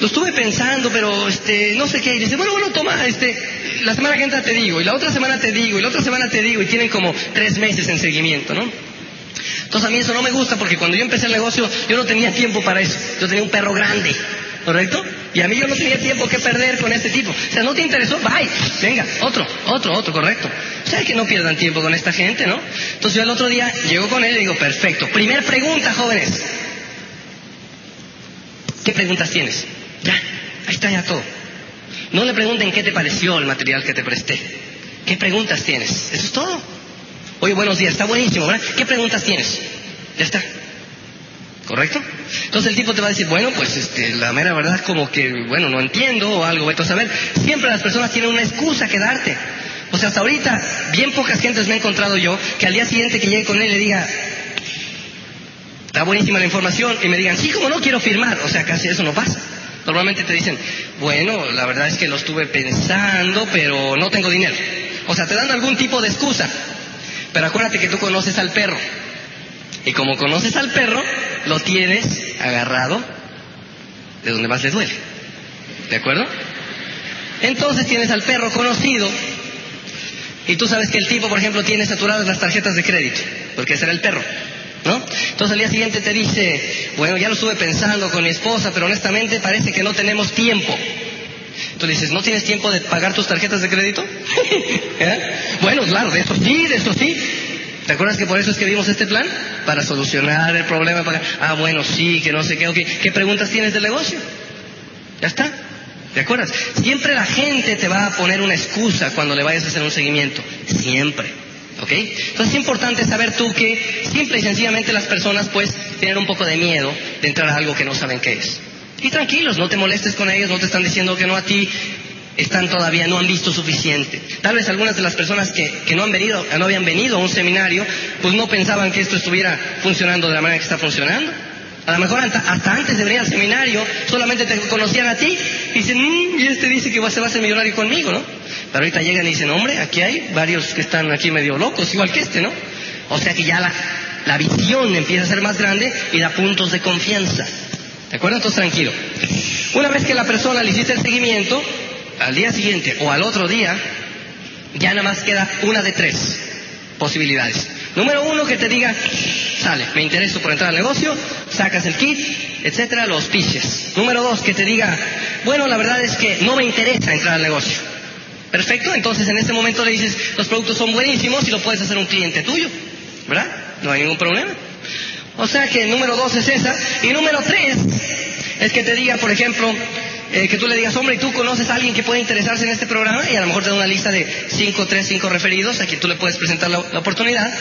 lo estuve pensando, pero este, no sé qué. Y dice, bueno, bueno, toma, este, la semana que entra te digo, y la otra semana te digo, y la otra semana te digo, y tienen como tres meses en seguimiento, ¿no? Entonces a mí eso no me gusta porque cuando yo empecé el negocio yo no tenía tiempo para eso. Yo tenía un perro grande, ¿correcto? Y a mí yo no tenía tiempo que perder con este tipo. O sea, no te interesó, bye, venga, otro, otro, otro, correcto. O sea, que no pierdan tiempo con esta gente, ¿no? Entonces yo el otro día llego con él y digo, perfecto. Primer pregunta, jóvenes. ¿Qué preguntas tienes? Ya, ahí está ya todo. No le pregunten qué te pareció el material que te presté. ¿Qué preguntas tienes? Eso es todo. Oye, buenos días, está buenísimo, ¿verdad? ¿Qué preguntas tienes? Ya está. ¿Correcto? Entonces el tipo te va a decir, bueno, pues este, la mera verdad es como que, bueno, no entiendo o algo, vete a saber. Siempre las personas tienen una excusa que darte. O sea, hasta ahorita, bien pocas gentes me he encontrado yo que al día siguiente que llegue con él le diga, está buenísima la información, y me digan, sí, como no quiero firmar. O sea, casi eso no pasa. Normalmente te dicen, bueno, la verdad es que lo estuve pensando, pero no tengo dinero. O sea, te dan algún tipo de excusa. Pero acuérdate que tú conoces al perro. Y como conoces al perro, lo tienes agarrado de donde más le duele. ¿De acuerdo? Entonces tienes al perro conocido y tú sabes que el tipo, por ejemplo, tiene saturadas las tarjetas de crédito, porque ese era el perro. ¿No? Entonces al día siguiente te dice, bueno, ya lo estuve pensando con mi esposa, pero honestamente parece que no tenemos tiempo. Tú dices, ¿no tienes tiempo de pagar tus tarjetas de crédito? ¿Eh? Bueno, claro, de eso sí, de eso sí. ¿Te acuerdas que por eso es que vimos este plan? Para solucionar el problema. Para... Ah, bueno, sí, que no sé qué. Okay. ¿Qué preguntas tienes del negocio? Ya está. ¿Te acuerdas? Siempre la gente te va a poner una excusa cuando le vayas a hacer un seguimiento. Siempre. ¿Ok? Entonces es importante saber tú que simple y sencillamente las personas pues tienen un poco de miedo de entrar a algo que no saben qué es. Y tranquilos, no te molestes con ellos, no te están diciendo que no a ti, están todavía, no han visto suficiente. Tal vez algunas de las personas que, que, no han venido, no habían venido a un seminario, pues no pensaban que esto estuviera funcionando de la manera que está funcionando. A lo mejor hasta antes de venir al seminario solamente te conocían a ti y dicen, mmm, y este dice que se va a ser millonario conmigo, ¿no? Pero ahorita llegan y dicen, hombre, aquí hay varios que están aquí medio locos, igual que este, ¿no? O sea que ya la, la visión empieza a ser más grande y da puntos de confianza. ¿De acuerdo? Entonces tranquilo. Una vez que la persona le hiciste el seguimiento, al día siguiente o al otro día, ya nada más queda una de tres posibilidades. Número uno, que te diga, sale, me intereso por entrar al negocio, sacas el kit, etcétera, los piches. Número dos, que te diga, bueno, la verdad es que no me interesa entrar al negocio. Perfecto, entonces en este momento le dices, los productos son buenísimos y lo puedes hacer un cliente tuyo, ¿verdad? No hay ningún problema. O sea que número dos es esa. Y número tres es que te diga, por ejemplo, eh, que tú le digas, hombre, ¿y tú conoces a alguien que puede interesarse en este programa? Y a lo mejor te da una lista de cinco, tres, cinco referidos a quien tú le puedes presentar la, la oportunidad.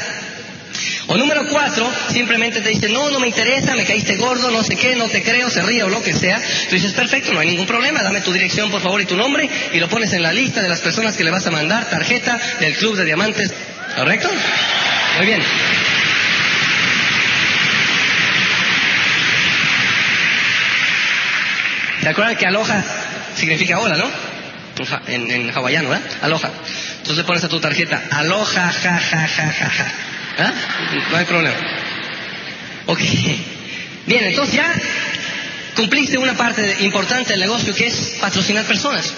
O número cuatro, simplemente te dice, no, no me interesa, me caíste gordo, no sé qué, no te creo, se ríe o lo que sea. Tú dices, perfecto, no hay ningún problema, dame tu dirección, por favor, y tu nombre, y lo pones en la lista de las personas que le vas a mandar tarjeta del Club de Diamantes. ¿Correcto? Muy bien. ¿Se acuerdan que aloha significa hola, no? En, en hawaiano, ¿verdad? Aloha. Entonces pones a tu tarjeta, aloha, ja, ja, ja, ja, ja. ¿Ah? No hay problema. Ok. Bien, entonces ya cumpliste una parte importante del negocio que es patrocinar personas.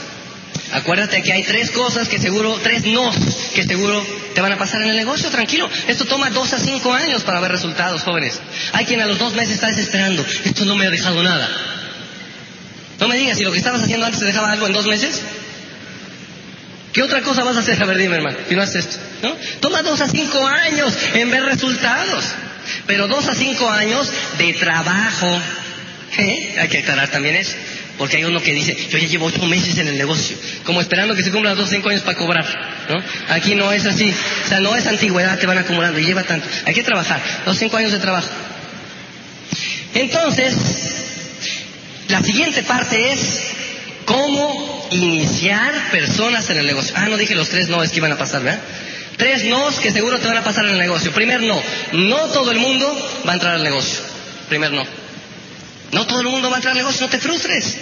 Acuérdate que hay tres cosas que seguro, tres no que seguro te van a pasar en el negocio, tranquilo. Esto toma dos a cinco años para ver resultados, jóvenes. Hay quien a los dos meses está desesperando. Esto no me ha dejado nada. No me digas, si lo que estabas haciendo antes te dejaba algo en dos meses. ¿Qué otra cosa vas a hacer? A ver, dime, hermano, si no haces esto. ¿no? Toma dos a cinco años en ver resultados. Pero dos a cinco años de trabajo. ¿Eh? Hay que aclarar también eso. Porque hay uno que dice, yo ya llevo ocho meses en el negocio, como esperando que se cumplan los dos cinco años para cobrar. ¿no? Aquí no es así. O sea, no es antigüedad, te van acumulando lleva tanto. Hay que trabajar, dos cinco años de trabajo. Entonces, la siguiente parte es cómo iniciar personas en el negocio. Ah, no dije los tres no es que iban a pasar, ¿verdad? Tres nos que seguro te van a pasar en el negocio. Primer no, no todo el mundo va a entrar al negocio. Primer no. No todo el mundo va a entrar al negocio, no te frustres.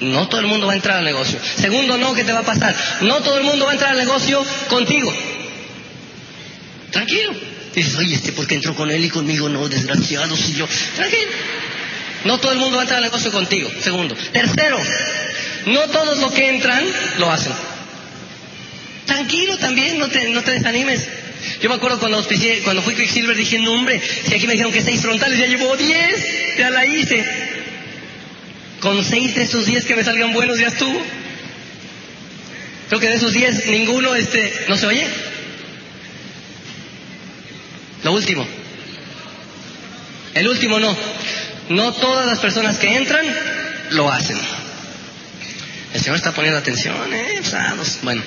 No todo el mundo va a entrar al negocio. Segundo, no, ¿qué te va a pasar? No todo el mundo va a entrar al negocio contigo. Tranquilo. Dices, oye, este, ¿por qué entró con él y conmigo no? Desgraciado, si yo. Tranquilo. No todo el mundo va a entrar al negocio contigo. Segundo. Tercero, no todos los que entran lo hacen. Tranquilo también, no te, no te desanimes. Yo me acuerdo cuando auspicié, cuando fui Quicksilver dije, no hombre, si aquí me dijeron que seis frontales, ya llevo diez, ya la hice. Con seis de esos diez que me salgan buenos ya estuvo. Creo que de esos diez ninguno este, no se oye. Lo último. El último no. No todas las personas que entran lo hacen. El Señor está poniendo atención, ¿eh? Bueno.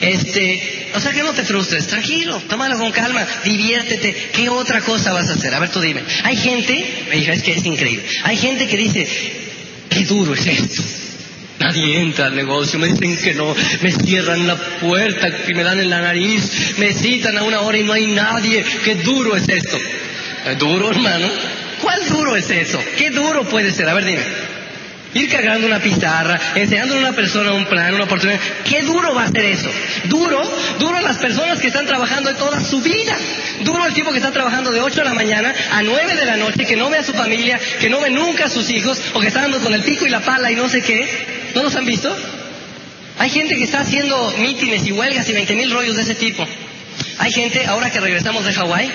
Este, o sea que no te frustres, tranquilo, tómalo con calma, diviértete. ¿Qué otra cosa vas a hacer? A ver, tú dime. Hay gente, me es que es increíble. Hay gente que dice, qué duro es esto. Nadie entra al negocio, me dicen que no, me cierran la puerta y me dan en la nariz, me citan a una hora y no hay nadie. Qué duro es esto. ¿Es duro, hermano? ¿Cuál duro es eso? ¿Qué duro puede ser? A ver, dime. Ir cargando una pizarra, enseñándole a una persona un plan, una oportunidad. ¿Qué duro va a ser eso? Duro, duro las personas que están trabajando toda su vida. Duro el tipo que está trabajando de 8 de la mañana a 9 de la noche, que no ve a su familia, que no ve nunca a sus hijos, o que está dando con el pico y la pala y no sé qué. ¿No los han visto? Hay gente que está haciendo mítines y huelgas y 20 mil rollos de ese tipo. Hay gente, ahora que regresamos de Hawái,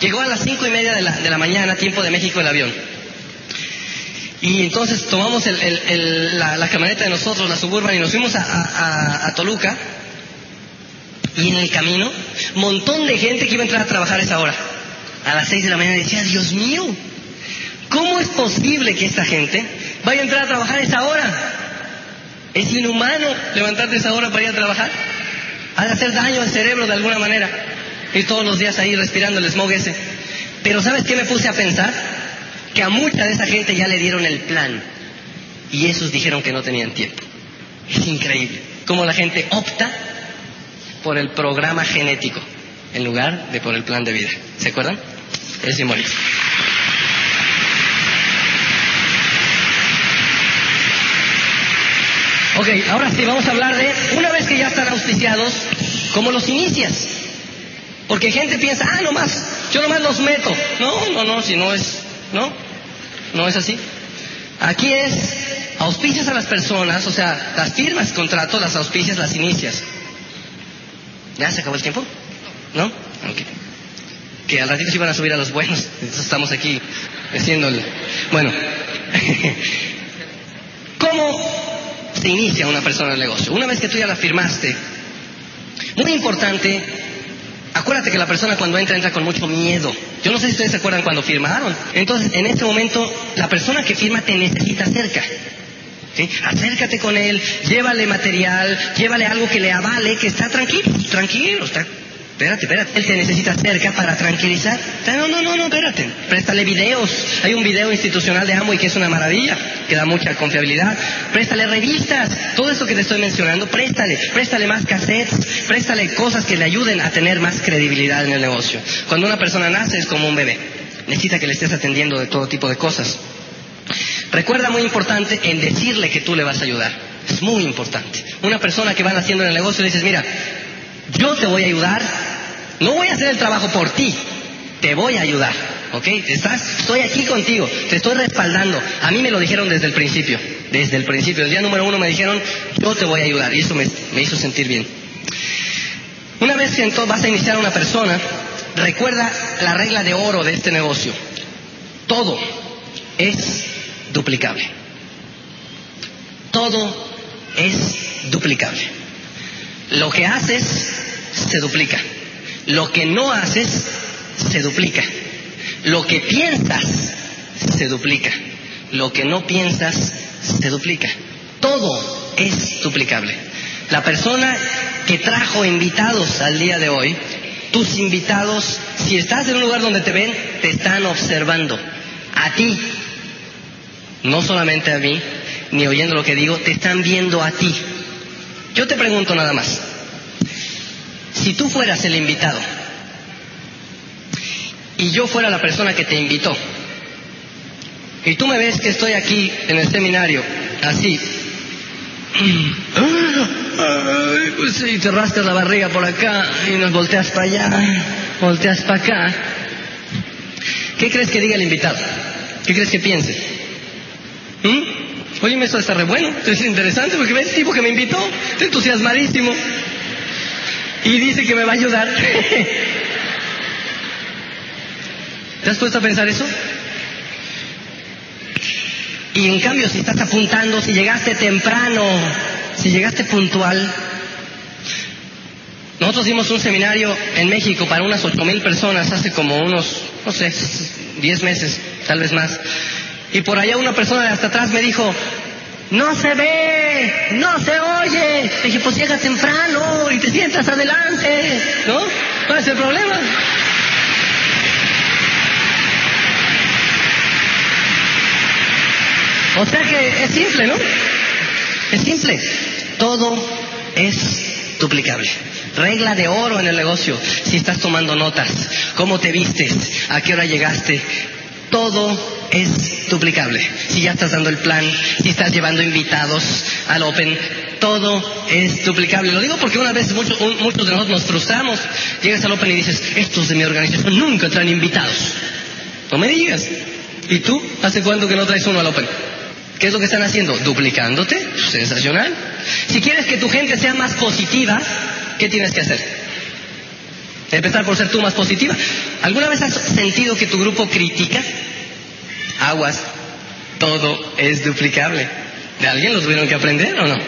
llegó a las cinco y media de la, de la mañana, tiempo de México, el avión. Y entonces tomamos la, camioneta de nosotros, la suburban, y nos fuimos a, Toluca. Y en el camino, montón de gente que iba a entrar a trabajar a esa hora. A las seis de la mañana decía, Dios mío, ¿cómo es posible que esta gente vaya a entrar a trabajar a esa hora? Es inhumano levantarte a esa hora para ir a trabajar. Ha de hacer daño al cerebro de alguna manera. Ir todos los días ahí respirando el smog ese. Pero ¿sabes qué me puse a pensar? que a mucha de esa gente ya le dieron el plan y esos dijeron que no tenían tiempo. Es increíble cómo la gente opta por el programa genético en lugar de por el plan de vida. ¿Se acuerdan? Es simbólico. Ok, ahora sí, vamos a hablar de, una vez que ya están auspiciados, ¿cómo los inicias? Porque gente piensa, ah, nomás, yo nomás los meto. No, no, no, si no es, ¿no? ¿No es así? Aquí es, auspicias a las personas, o sea, las firmas, contratos, las auspicias, las inicias. ¿Ya se acabó el tiempo? ¿No? Ok. Que al ratito se iban a subir a los buenos, estamos aquí haciéndole. Bueno, ¿cómo se inicia una persona en el negocio? Una vez que tú ya la firmaste, muy importante Acuérdate que la persona cuando entra entra con mucho miedo. Yo no sé si ustedes se acuerdan cuando firmaron. Entonces, en este momento, la persona que firma te necesita cerca. Acércate con él, llévale material, llévale algo que le avale, que está tranquilo, tranquilo, está Espérate, espérate. Él te necesita cerca para tranquilizar. No, no, no, no, espérate. Préstale videos. Hay un video institucional de Amway que es una maravilla, que da mucha confiabilidad. Préstale revistas. Todo esto que te estoy mencionando, préstale. Préstale más cassettes. Préstale cosas que le ayuden a tener más credibilidad en el negocio. Cuando una persona nace es como un bebé. Necesita que le estés atendiendo de todo tipo de cosas. Recuerda muy importante en decirle que tú le vas a ayudar. Es muy importante. Una persona que va naciendo en el negocio le dices, mira, yo te voy a ayudar, no voy a hacer el trabajo por ti, te voy a ayudar. ¿ok? Estás, estoy aquí contigo, te estoy respaldando. A mí me lo dijeron desde el principio, desde el principio. El día número uno me dijeron, yo te voy a ayudar y eso me, hizo sentir bien. Una vez que entonces vas a iniciar una persona, recuerda la regla de oro de este negocio. Todo es duplicable. Todo es duplicable. Lo que haces se duplica. Lo que no haces se duplica. Lo que piensas se duplica. Lo que no piensas se duplica. Todo es duplicable. La persona que trajo invitados al día de hoy, tus invitados, si estás en un lugar donde te ven, te están observando. A ti, no solamente a mí, ni oyendo lo que digo, te están viendo a ti. Yo te pregunto nada más. Si tú fueras el invitado y yo fuera la persona que te invitó, y tú me ves que estoy aquí en el seminario, así, pues, y te la barriga por acá y nos volteas para allá, volteas para acá, ¿qué crees que diga el invitado? ¿Qué crees que piense? ¿Mm? Oye, eso está re bueno, es interesante porque ves tipo que me invitó, está entusiasmadísimo y dice que me va a ayudar. ¿Te has puesto a pensar eso? Y en cambio, si estás apuntando, si llegaste temprano, si llegaste puntual. Nosotros dimos un seminario en México para unas ocho mil personas hace como unos, no sé, diez meses, tal vez más. Y por allá una persona de hasta atrás me dijo, no se ve, no se oye. dije, pues llega temprano y te sientas adelante, ¿no? ¿Cuál es el problema? O sea que es simple, ¿no? Es simple. Todo es duplicable. Regla de oro en el negocio. Si estás tomando notas, cómo te vistes, a qué hora llegaste, todo es duplicable. Si ya estás dando el plan, si estás llevando invitados al Open, todo es duplicable. Lo digo porque una vez muchos, de nosotros nos frustramos. Llegas al Open y dices, estos de mi organización nunca traen invitados. No me digas. ¿Y tú? ¿Hace cuánto que no traes uno al Open? ¿Qué es lo que están haciendo? Duplicándote. Sensacional. Si quieres que tu gente sea más positiva, ¿qué tienes que hacer? Empezar por ser tú más positiva. ¿Alguna vez has sentido que tu grupo critica? Aguas, todo es duplicable. ¿De alguien lo tuvieron que aprender o no?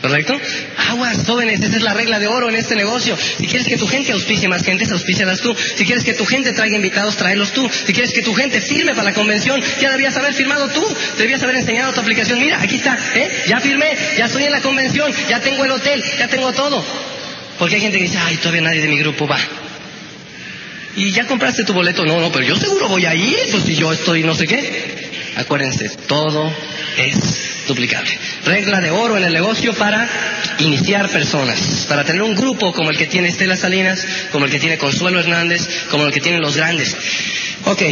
¿Correcto? Aguas, jóvenes, esa es la regla de oro en este negocio. Si quieres que tu gente auspicie más gente, auspicialas tú. Si quieres que tu gente traiga invitados, tráelos tú. Si quieres que tu gente firme para la convención, ya debías haber firmado tú. Debías haber enseñado tu aplicación. Mira, aquí está, ¿eh? Ya firmé, ya estoy en la convención, ya tengo el hotel, ya tengo todo. Porque hay gente que dice, ay, todavía nadie de mi grupo va. ¿Y ya compraste tu boleto? No, no, pero yo seguro voy a ir, pues si yo estoy no sé qué. Acuérdense, todo es duplicable. Regla de oro en el negocio para iniciar personas, para tener un grupo como el que tiene Estela Salinas, como el que tiene Consuelo Hernández, como el que tienen los grandes. Ok,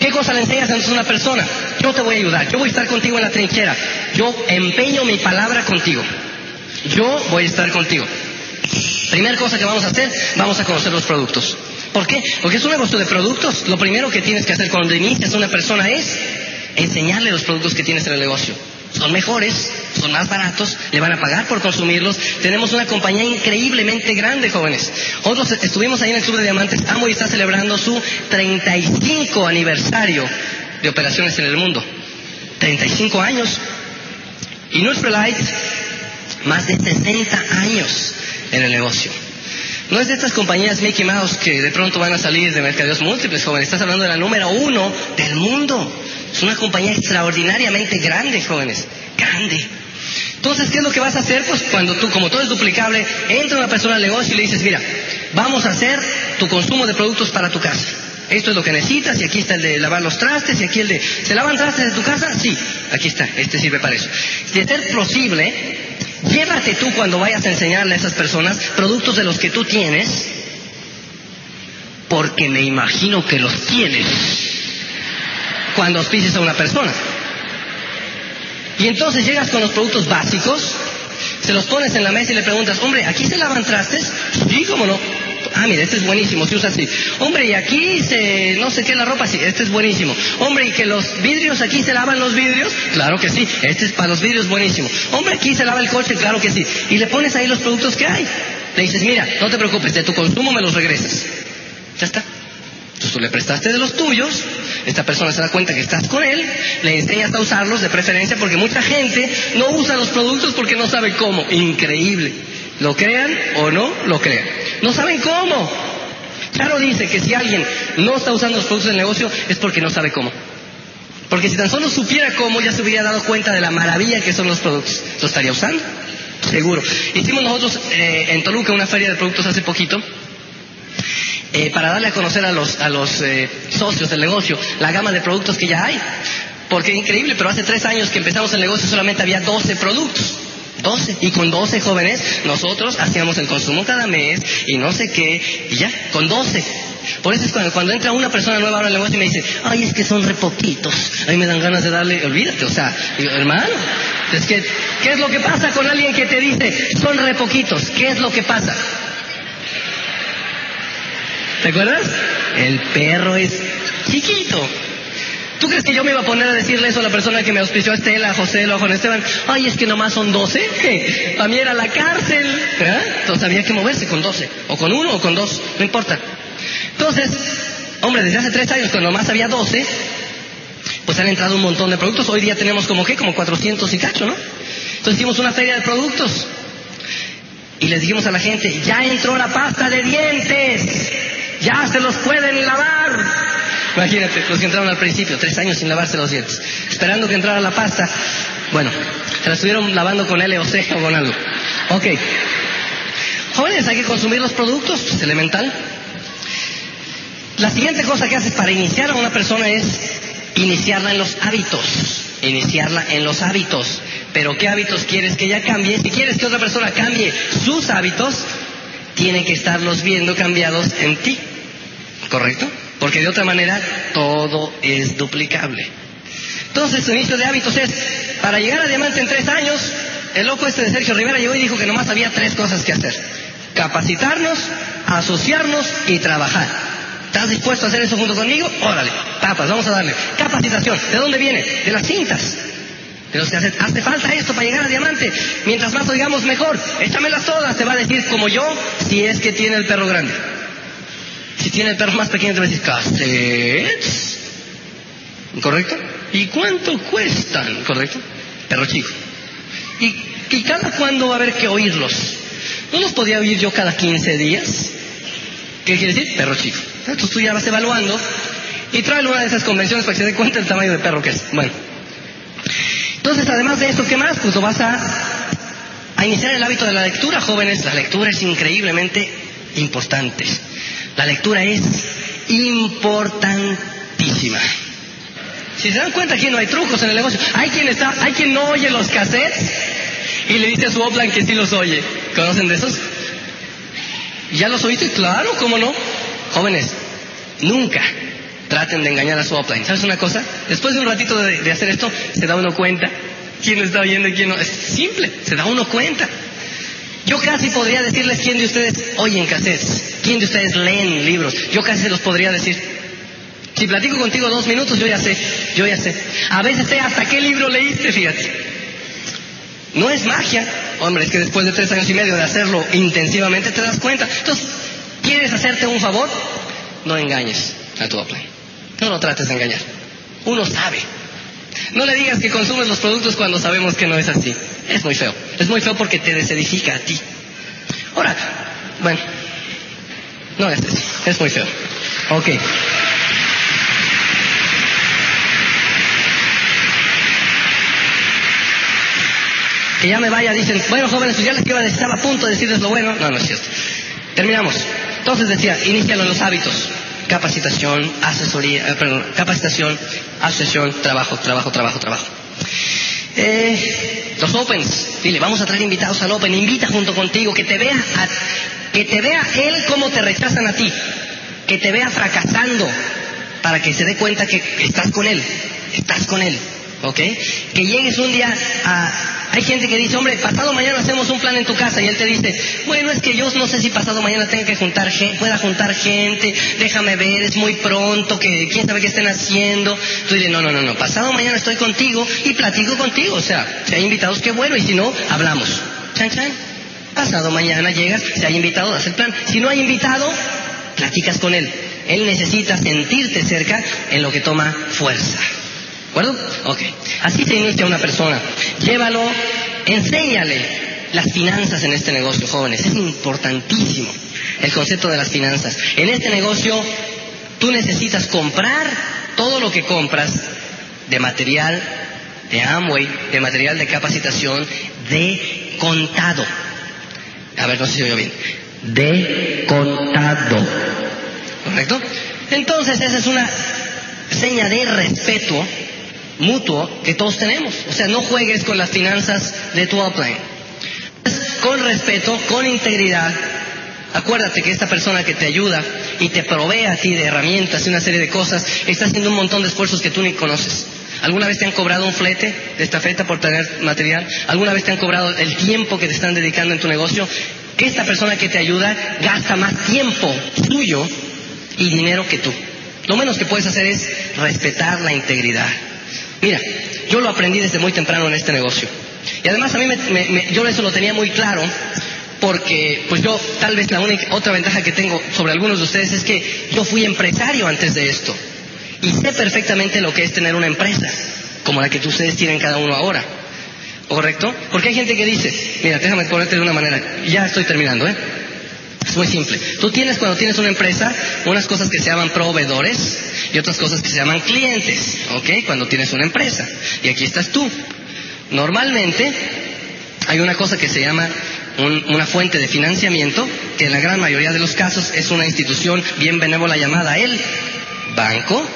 ¿qué cosa le enseñas a una persona? Yo te voy a ayudar, yo voy a estar contigo en la trinchera, yo empeño mi palabra contigo, yo voy a estar contigo. Primera cosa que vamos a hacer, vamos a conocer los productos. ¿Por qué? Porque es un negocio de productos. Lo primero que tienes que hacer cuando inicias una persona es enseñarle los productos que tienes en el negocio. Son mejores, son más baratos, le van a pagar por consumirlos. Tenemos una compañía increíblemente grande, jóvenes. Otros estuvimos ahí en el Club de Diamantes. Amway está celebrando su 35 aniversario de operaciones en el mundo. 35 años. Y Light, más de 60 años en el negocio. No es de estas compañías Mickey Mouse que de pronto van a salir de mercadeos múltiples, jóvenes. Estás hablando de la número uno del mundo. Es una compañía extraordinariamente grande, jóvenes. Grande. Entonces, ¿qué es lo que vas a hacer? Pues cuando tú, como todo es duplicable, entra una persona al negocio y le dices, mira, vamos a hacer tu consumo de productos para tu casa. Esto es lo que necesitas y aquí está el de lavar los trastes y aquí el de... ¿Se lavan trastes de tu casa? Sí, aquí está, este sirve para eso. Si es posible, Llévate tú cuando vayas a enseñarle a esas personas productos de los que tú tienes, porque me imagino que los tienes cuando auspices a una persona. Y entonces llegas con los productos básicos, se los pones en la mesa y le preguntas, hombre, ¿aquí se lavan trastes? Sí, cómo no. Ah, mira, este es buenísimo, se usa así. Hombre, y aquí se, no sé qué, la ropa, sí, este es buenísimo. Hombre, y que los vidrios, aquí se lavan los vidrios, claro que sí, este es para los vidrios buenísimo. Hombre, aquí se lava el coche, claro que sí. Y le pones ahí los productos que hay. Le dices, mira, no te preocupes, de tu consumo me los regresas. Ya está. Entonces tú le prestaste de los tuyos, esta persona se da cuenta que estás con él, le enseñas a usarlos de preferencia porque mucha gente no usa los productos porque no sabe cómo. Increíble. Lo crean o no lo crean. No saben cómo. Claro dice que si alguien no está usando los productos del negocio es porque no sabe cómo. Porque si tan solo supiera cómo, ya se hubiera dado cuenta de la maravilla que son los productos. ¿Lo estaría usando? Seguro. Hicimos nosotros eh, en Toluca una feria de productos hace poquito. Eh, para darle a conocer a los, a los eh, socios del negocio la gama de productos que ya hay. Porque es increíble, pero hace tres años que empezamos el negocio solamente había 12 productos. 12. Y con 12 jóvenes nosotros hacíamos el consumo cada mes y no sé qué, y ya, con 12. Por eso es cuando, cuando entra una persona nueva ahora al negocio y me dice, ay, es que son re poquitos. Me dan ganas de darle, olvídate, o sea, digo, hermano, es que, ¿qué es lo que pasa con alguien que te dice, son re poquitos? ¿Qué es lo que pasa? ¿Te acuerdas? El perro es chiquito. ¿Tú crees que yo me iba a poner a decirle eso a la persona que me auspició Estela, José, o Juan Esteban? Ay, es que nomás son 12. Para mí era la cárcel. Entonces había que moverse con 12. O con uno o con dos. No importa. Entonces, hombre, desde hace tres años, cuando nomás había 12, pues han entrado un montón de productos. Hoy día tenemos como qué, como 400 y cacho, ¿no? Entonces hicimos una feria de productos. Y les dijimos a la gente, ya entró la pasta de dientes. Ya se los pueden lavar. Imagínate, los que entraron al principio, tres años sin lavarse los dientes, esperando que entrara la pasta. Bueno, se la estuvieron lavando con LOC o con algo. Ok. Jóvenes, hay que consumir los productos, es elemental. La siguiente cosa que haces para iniciar a una persona es iniciarla en los hábitos. Iniciarla en los hábitos. Pero ¿qué hábitos quieres que ella cambie? Si quieres que otra persona cambie sus hábitos, tiene que estarlos viendo cambiados en ti. ¿Correcto? Porque de otra manera todo es duplicable. Entonces su inicio de hábitos es, para llegar a diamante en tres años, el loco este de Sergio Rivera llegó y dijo que nomás había tres cosas que hacer. Capacitarnos, asociarnos y trabajar. ¿Estás dispuesto a hacer eso junto conmigo? Órale, papas, vamos a darle. Capacitación, ¿de dónde viene? De las cintas. De los que hace, falta esto para llegar a diamante. Mientras más oigamos mejor. Échamelas todas, te va a decir como yo, si es que tiene el perro grande. Si tiene el perro más pequeño, te va a decir, cassettes. ¿Correcto? ¿Y cuánto cuestan? ¿Correcto? Perro chico. ¿Y, y cada cuándo va a haber que oírlos? ¿No los podía oír yo cada 15 días? ¿Qué quiere decir? Perro chico. Entonces tú ya vas evaluando y trae una de esas convenciones para que se dé cuenta del tamaño de perro que es. Bueno. Entonces, además de eso, ¿qué más? Pues lo vas a, a iniciar el hábito de la lectura, jóvenes. La lectura es increíblemente importante. La lectura es importantísima. Si se dan cuenta aquí no hay trucos en el negocio. Hay quien está, hay quien no oye los cassettes y le dice a su offline que sí los oye. ¿Conocen de esos? ¿Ya los oíste? Claro, ¿cómo no? Jóvenes, nunca traten de engañar a su offline. ¿Sabes una cosa? Después de un ratito de, de hacer esto, se da uno cuenta quién está oyendo y quién no. Es simple, se da uno cuenta. Yo casi podría decirles quién de ustedes oyen cassettes, quién de ustedes leen libros. Yo casi se los podría decir. Si platico contigo dos minutos, yo ya sé, yo ya sé. A veces sé hasta qué libro leíste, fíjate. No es magia. Hombre, es que después de tres años y medio de hacerlo intensivamente te das cuenta. Entonces, ¿quieres hacerte un favor? No engañes a tu upline. No lo trates de engañar. Uno sabe. No le digas que consumes los productos cuando sabemos que no es así. Es muy feo. Es muy feo porque te desedifica a ti. Ahora, bueno, no es eso. Es muy feo. Ok. Que ya me vaya, dicen, bueno jóvenes, pues ya les iba a estaba a punto de decirles lo bueno. No, no es cierto. Terminamos. Entonces decía, inician los hábitos. Capacitación, asesoría, eh, perdón, capacitación, asociación, trabajo, trabajo, trabajo, trabajo. Eh, los opens, dile, vamos a traer invitados al open, invita junto contigo, que te vea, a- que te vea él cómo te rechazan a ti, que te vea fracasando, para que se dé cuenta que estás con él, estás con él, ¿ok? Que llegues un día a, Hay gente que dice, hombre, pasado mañana hacemos un plan en tu casa y él te dice, bueno, es que yo no sé si pasado mañana tenga que juntar gente, pueda juntar gente, déjame ver, es muy pronto, que quién sabe qué estén haciendo. Tú dices, no, no, no, no, pasado mañana estoy contigo y platico contigo, o sea, si hay invitados, qué bueno, y si no, hablamos. Chan, chan. Pasado mañana llegas, si hay invitado, das el plan. Si no hay invitado, platicas con él. Él necesita sentirte cerca en lo que toma fuerza. ¿De acuerdo? Ok. Así se inicia una persona. Llévalo, enséñale las finanzas en este negocio, jóvenes. Es importantísimo el concepto de las finanzas. En este negocio, tú necesitas comprar todo lo que compras de material de Amway, de material de capacitación, de contado. A ver, no sé si oigo bien. De contado. ¿Correcto? Entonces, esa es una seña de respeto mutuo que todos tenemos. O sea, no juegues con las finanzas de tu upline. Con respeto, con integridad. Acuérdate que esta persona que te ayuda y te provee a ti de herramientas y una serie de cosas, está haciendo un montón de esfuerzos que tú ni conoces. ¿Alguna vez te han cobrado un flete de esta feta por tener material? ¿Alguna vez te han cobrado el tiempo que te están dedicando en tu negocio? Esta persona que te ayuda gasta más tiempo tuyo y dinero que tú. Lo menos que puedes hacer es respetar la integridad. Mira, yo lo aprendí desde muy temprano en este negocio. Y además a mí me, yo eso lo tenía muy claro porque pues yo tal vez la única otra ventaja que tengo sobre algunos de ustedes es que yo fui empresario antes de esto y sé perfectamente lo que es tener una empresa como la que ustedes tienen cada uno ahora. ¿Correcto? Porque hay gente que dice, mira, déjame ponerte de una manera, ya estoy terminando, ¿eh? Es muy simple. Tú tienes cuando tienes una empresa unas cosas que se llaman proveedores y otras cosas que se llaman clientes, ¿ok? Cuando tienes una empresa. Y aquí estás tú. Normalmente hay una cosa que se llama una fuente de financiamiento, que en la gran mayoría de los casos es una institución bien benévola llamada el banco,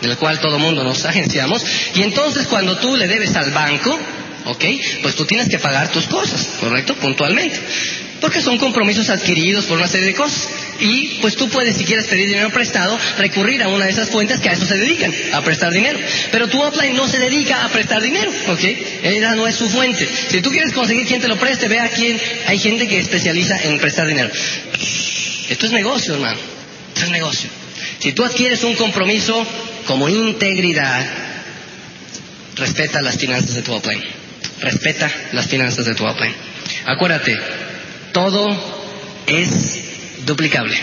del cual todo mundo nos agenciamos, y entonces cuando tú le debes al banco, ¿ok? Pues tú tienes que pagar tus cosas, ¿correcto? Puntualmente. Porque son compromisos adquiridos por una serie de cosas. Y pues tú puedes, si quieres pedir dinero prestado, recurrir a una de esas fuentes que a eso se dedican, a prestar dinero. Pero tu upline no se dedica a prestar dinero, ¿ok? Ella no es su fuente. Si tú quieres conseguir quien te lo preste, ve a quién. Hay gente que especializa en prestar dinero. Esto es negocio, hermano. Esto es negocio. Si tú adquieres un compromiso como integridad, respeta las finanzas de tu upline. Respeta las finanzas de tu upline. Acuérdate, todo es duplicable.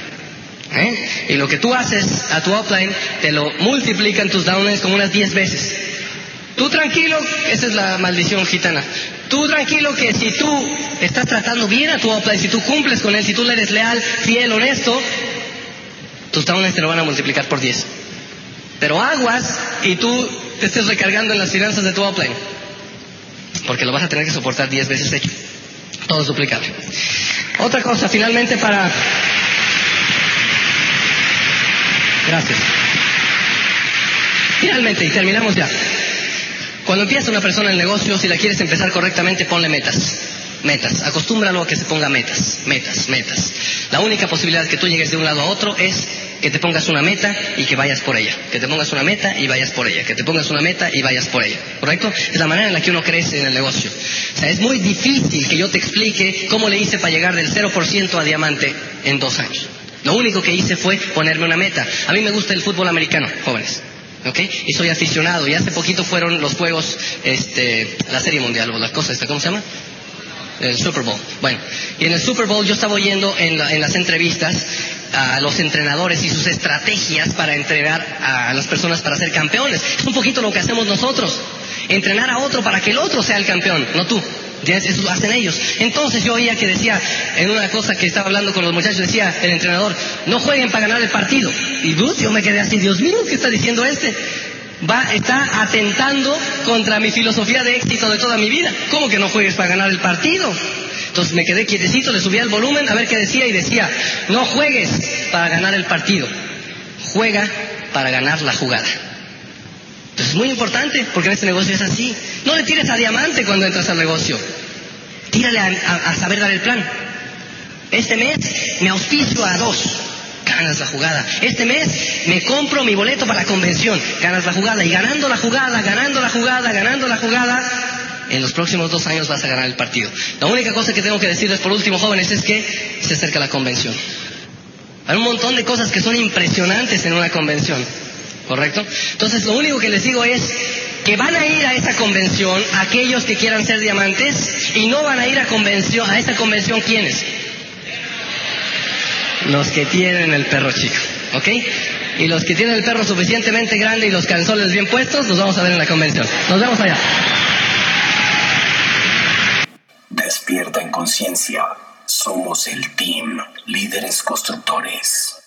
¿eh? Y lo que tú haces a tu upline te lo multiplican tus downlines como unas 10 veces. Tú tranquilo, esa es la maldición gitana. Tú tranquilo que si tú estás tratando bien a tu upline, si tú cumples con él, si tú le eres leal, fiel, honesto, tus downlines te lo van a multiplicar por 10. Pero aguas y tú te estés recargando en las finanzas de tu upline. Porque lo vas a tener que soportar 10 veces hecho. Todo es duplicable. Otra cosa, finalmente para... Gracias. Finalmente, y terminamos ya. Cuando empieza una persona el negocio, si la quieres empezar correctamente, ponle metas. Metas. Acostúmbralo a que se ponga metas, metas, metas. La única posibilidad que tú llegues de un lado a otro es que te pongas una meta y que vayas por ella. Que te pongas una meta y vayas por ella. Que te pongas una meta y vayas por ella. ¿Correcto? Es la manera en la que uno crece en el negocio. O sea, es muy difícil que yo te explique cómo le hice para llegar del 0% a diamante en dos años. Lo único que hice fue ponerme una meta. A mí me gusta el fútbol americano, jóvenes. ¿ok? Y soy aficionado. Y hace poquito fueron los juegos, este, la Serie Mundial o las cosas, ¿cómo se llama? El Super Bowl. Bueno, y en el Super Bowl yo estaba oyendo en, en las entrevistas a los entrenadores y sus estrategias para entrenar a las personas para ser campeones. Es un poquito lo que hacemos nosotros. Entrenar a otro para que el otro sea el campeón, no tú. Eso lo hacen ellos. Entonces yo oía que decía, en una cosa que estaba hablando con los muchachos, decía el entrenador, no jueguen para ganar el partido. Y yo me quedé así, Dios mío, ¿qué está diciendo este? Va, está atentando contra mi filosofía de éxito de toda mi vida. ¿Cómo que no juegues para ganar el partido? Entonces me quedé quietecito, le subía el volumen a ver qué decía y decía, no juegues para ganar el partido, juega para ganar la jugada. Entonces es muy importante porque en este negocio es así. No le tires a diamante cuando entras al negocio, tírale a, saber dar el plan. Este mes me auspicio a dos, ganas la jugada. Este mes me compro mi boleto para la convención, ganas la jugada. Y ganando la jugada, ganando la jugada, ganando la jugada, en los próximos dos años vas a ganar el partido. La única cosa que tengo que decirles por último, jóvenes, es que se acerca la convención. Hay un montón de cosas que son impresionantes en una convención, ¿correcto? Entonces, lo único que les digo es que van a ir a esa convención aquellos que quieran ser diamantes y no van a ir a, convención, a esa convención ¿quiénes? Los que tienen el perro chico, ¿ok? Y los que tienen el perro suficientemente grande y los canzones bien puestos, los vamos a ver en la convención. Nos vemos allá. En conciencia. Somos el team líderes constructores.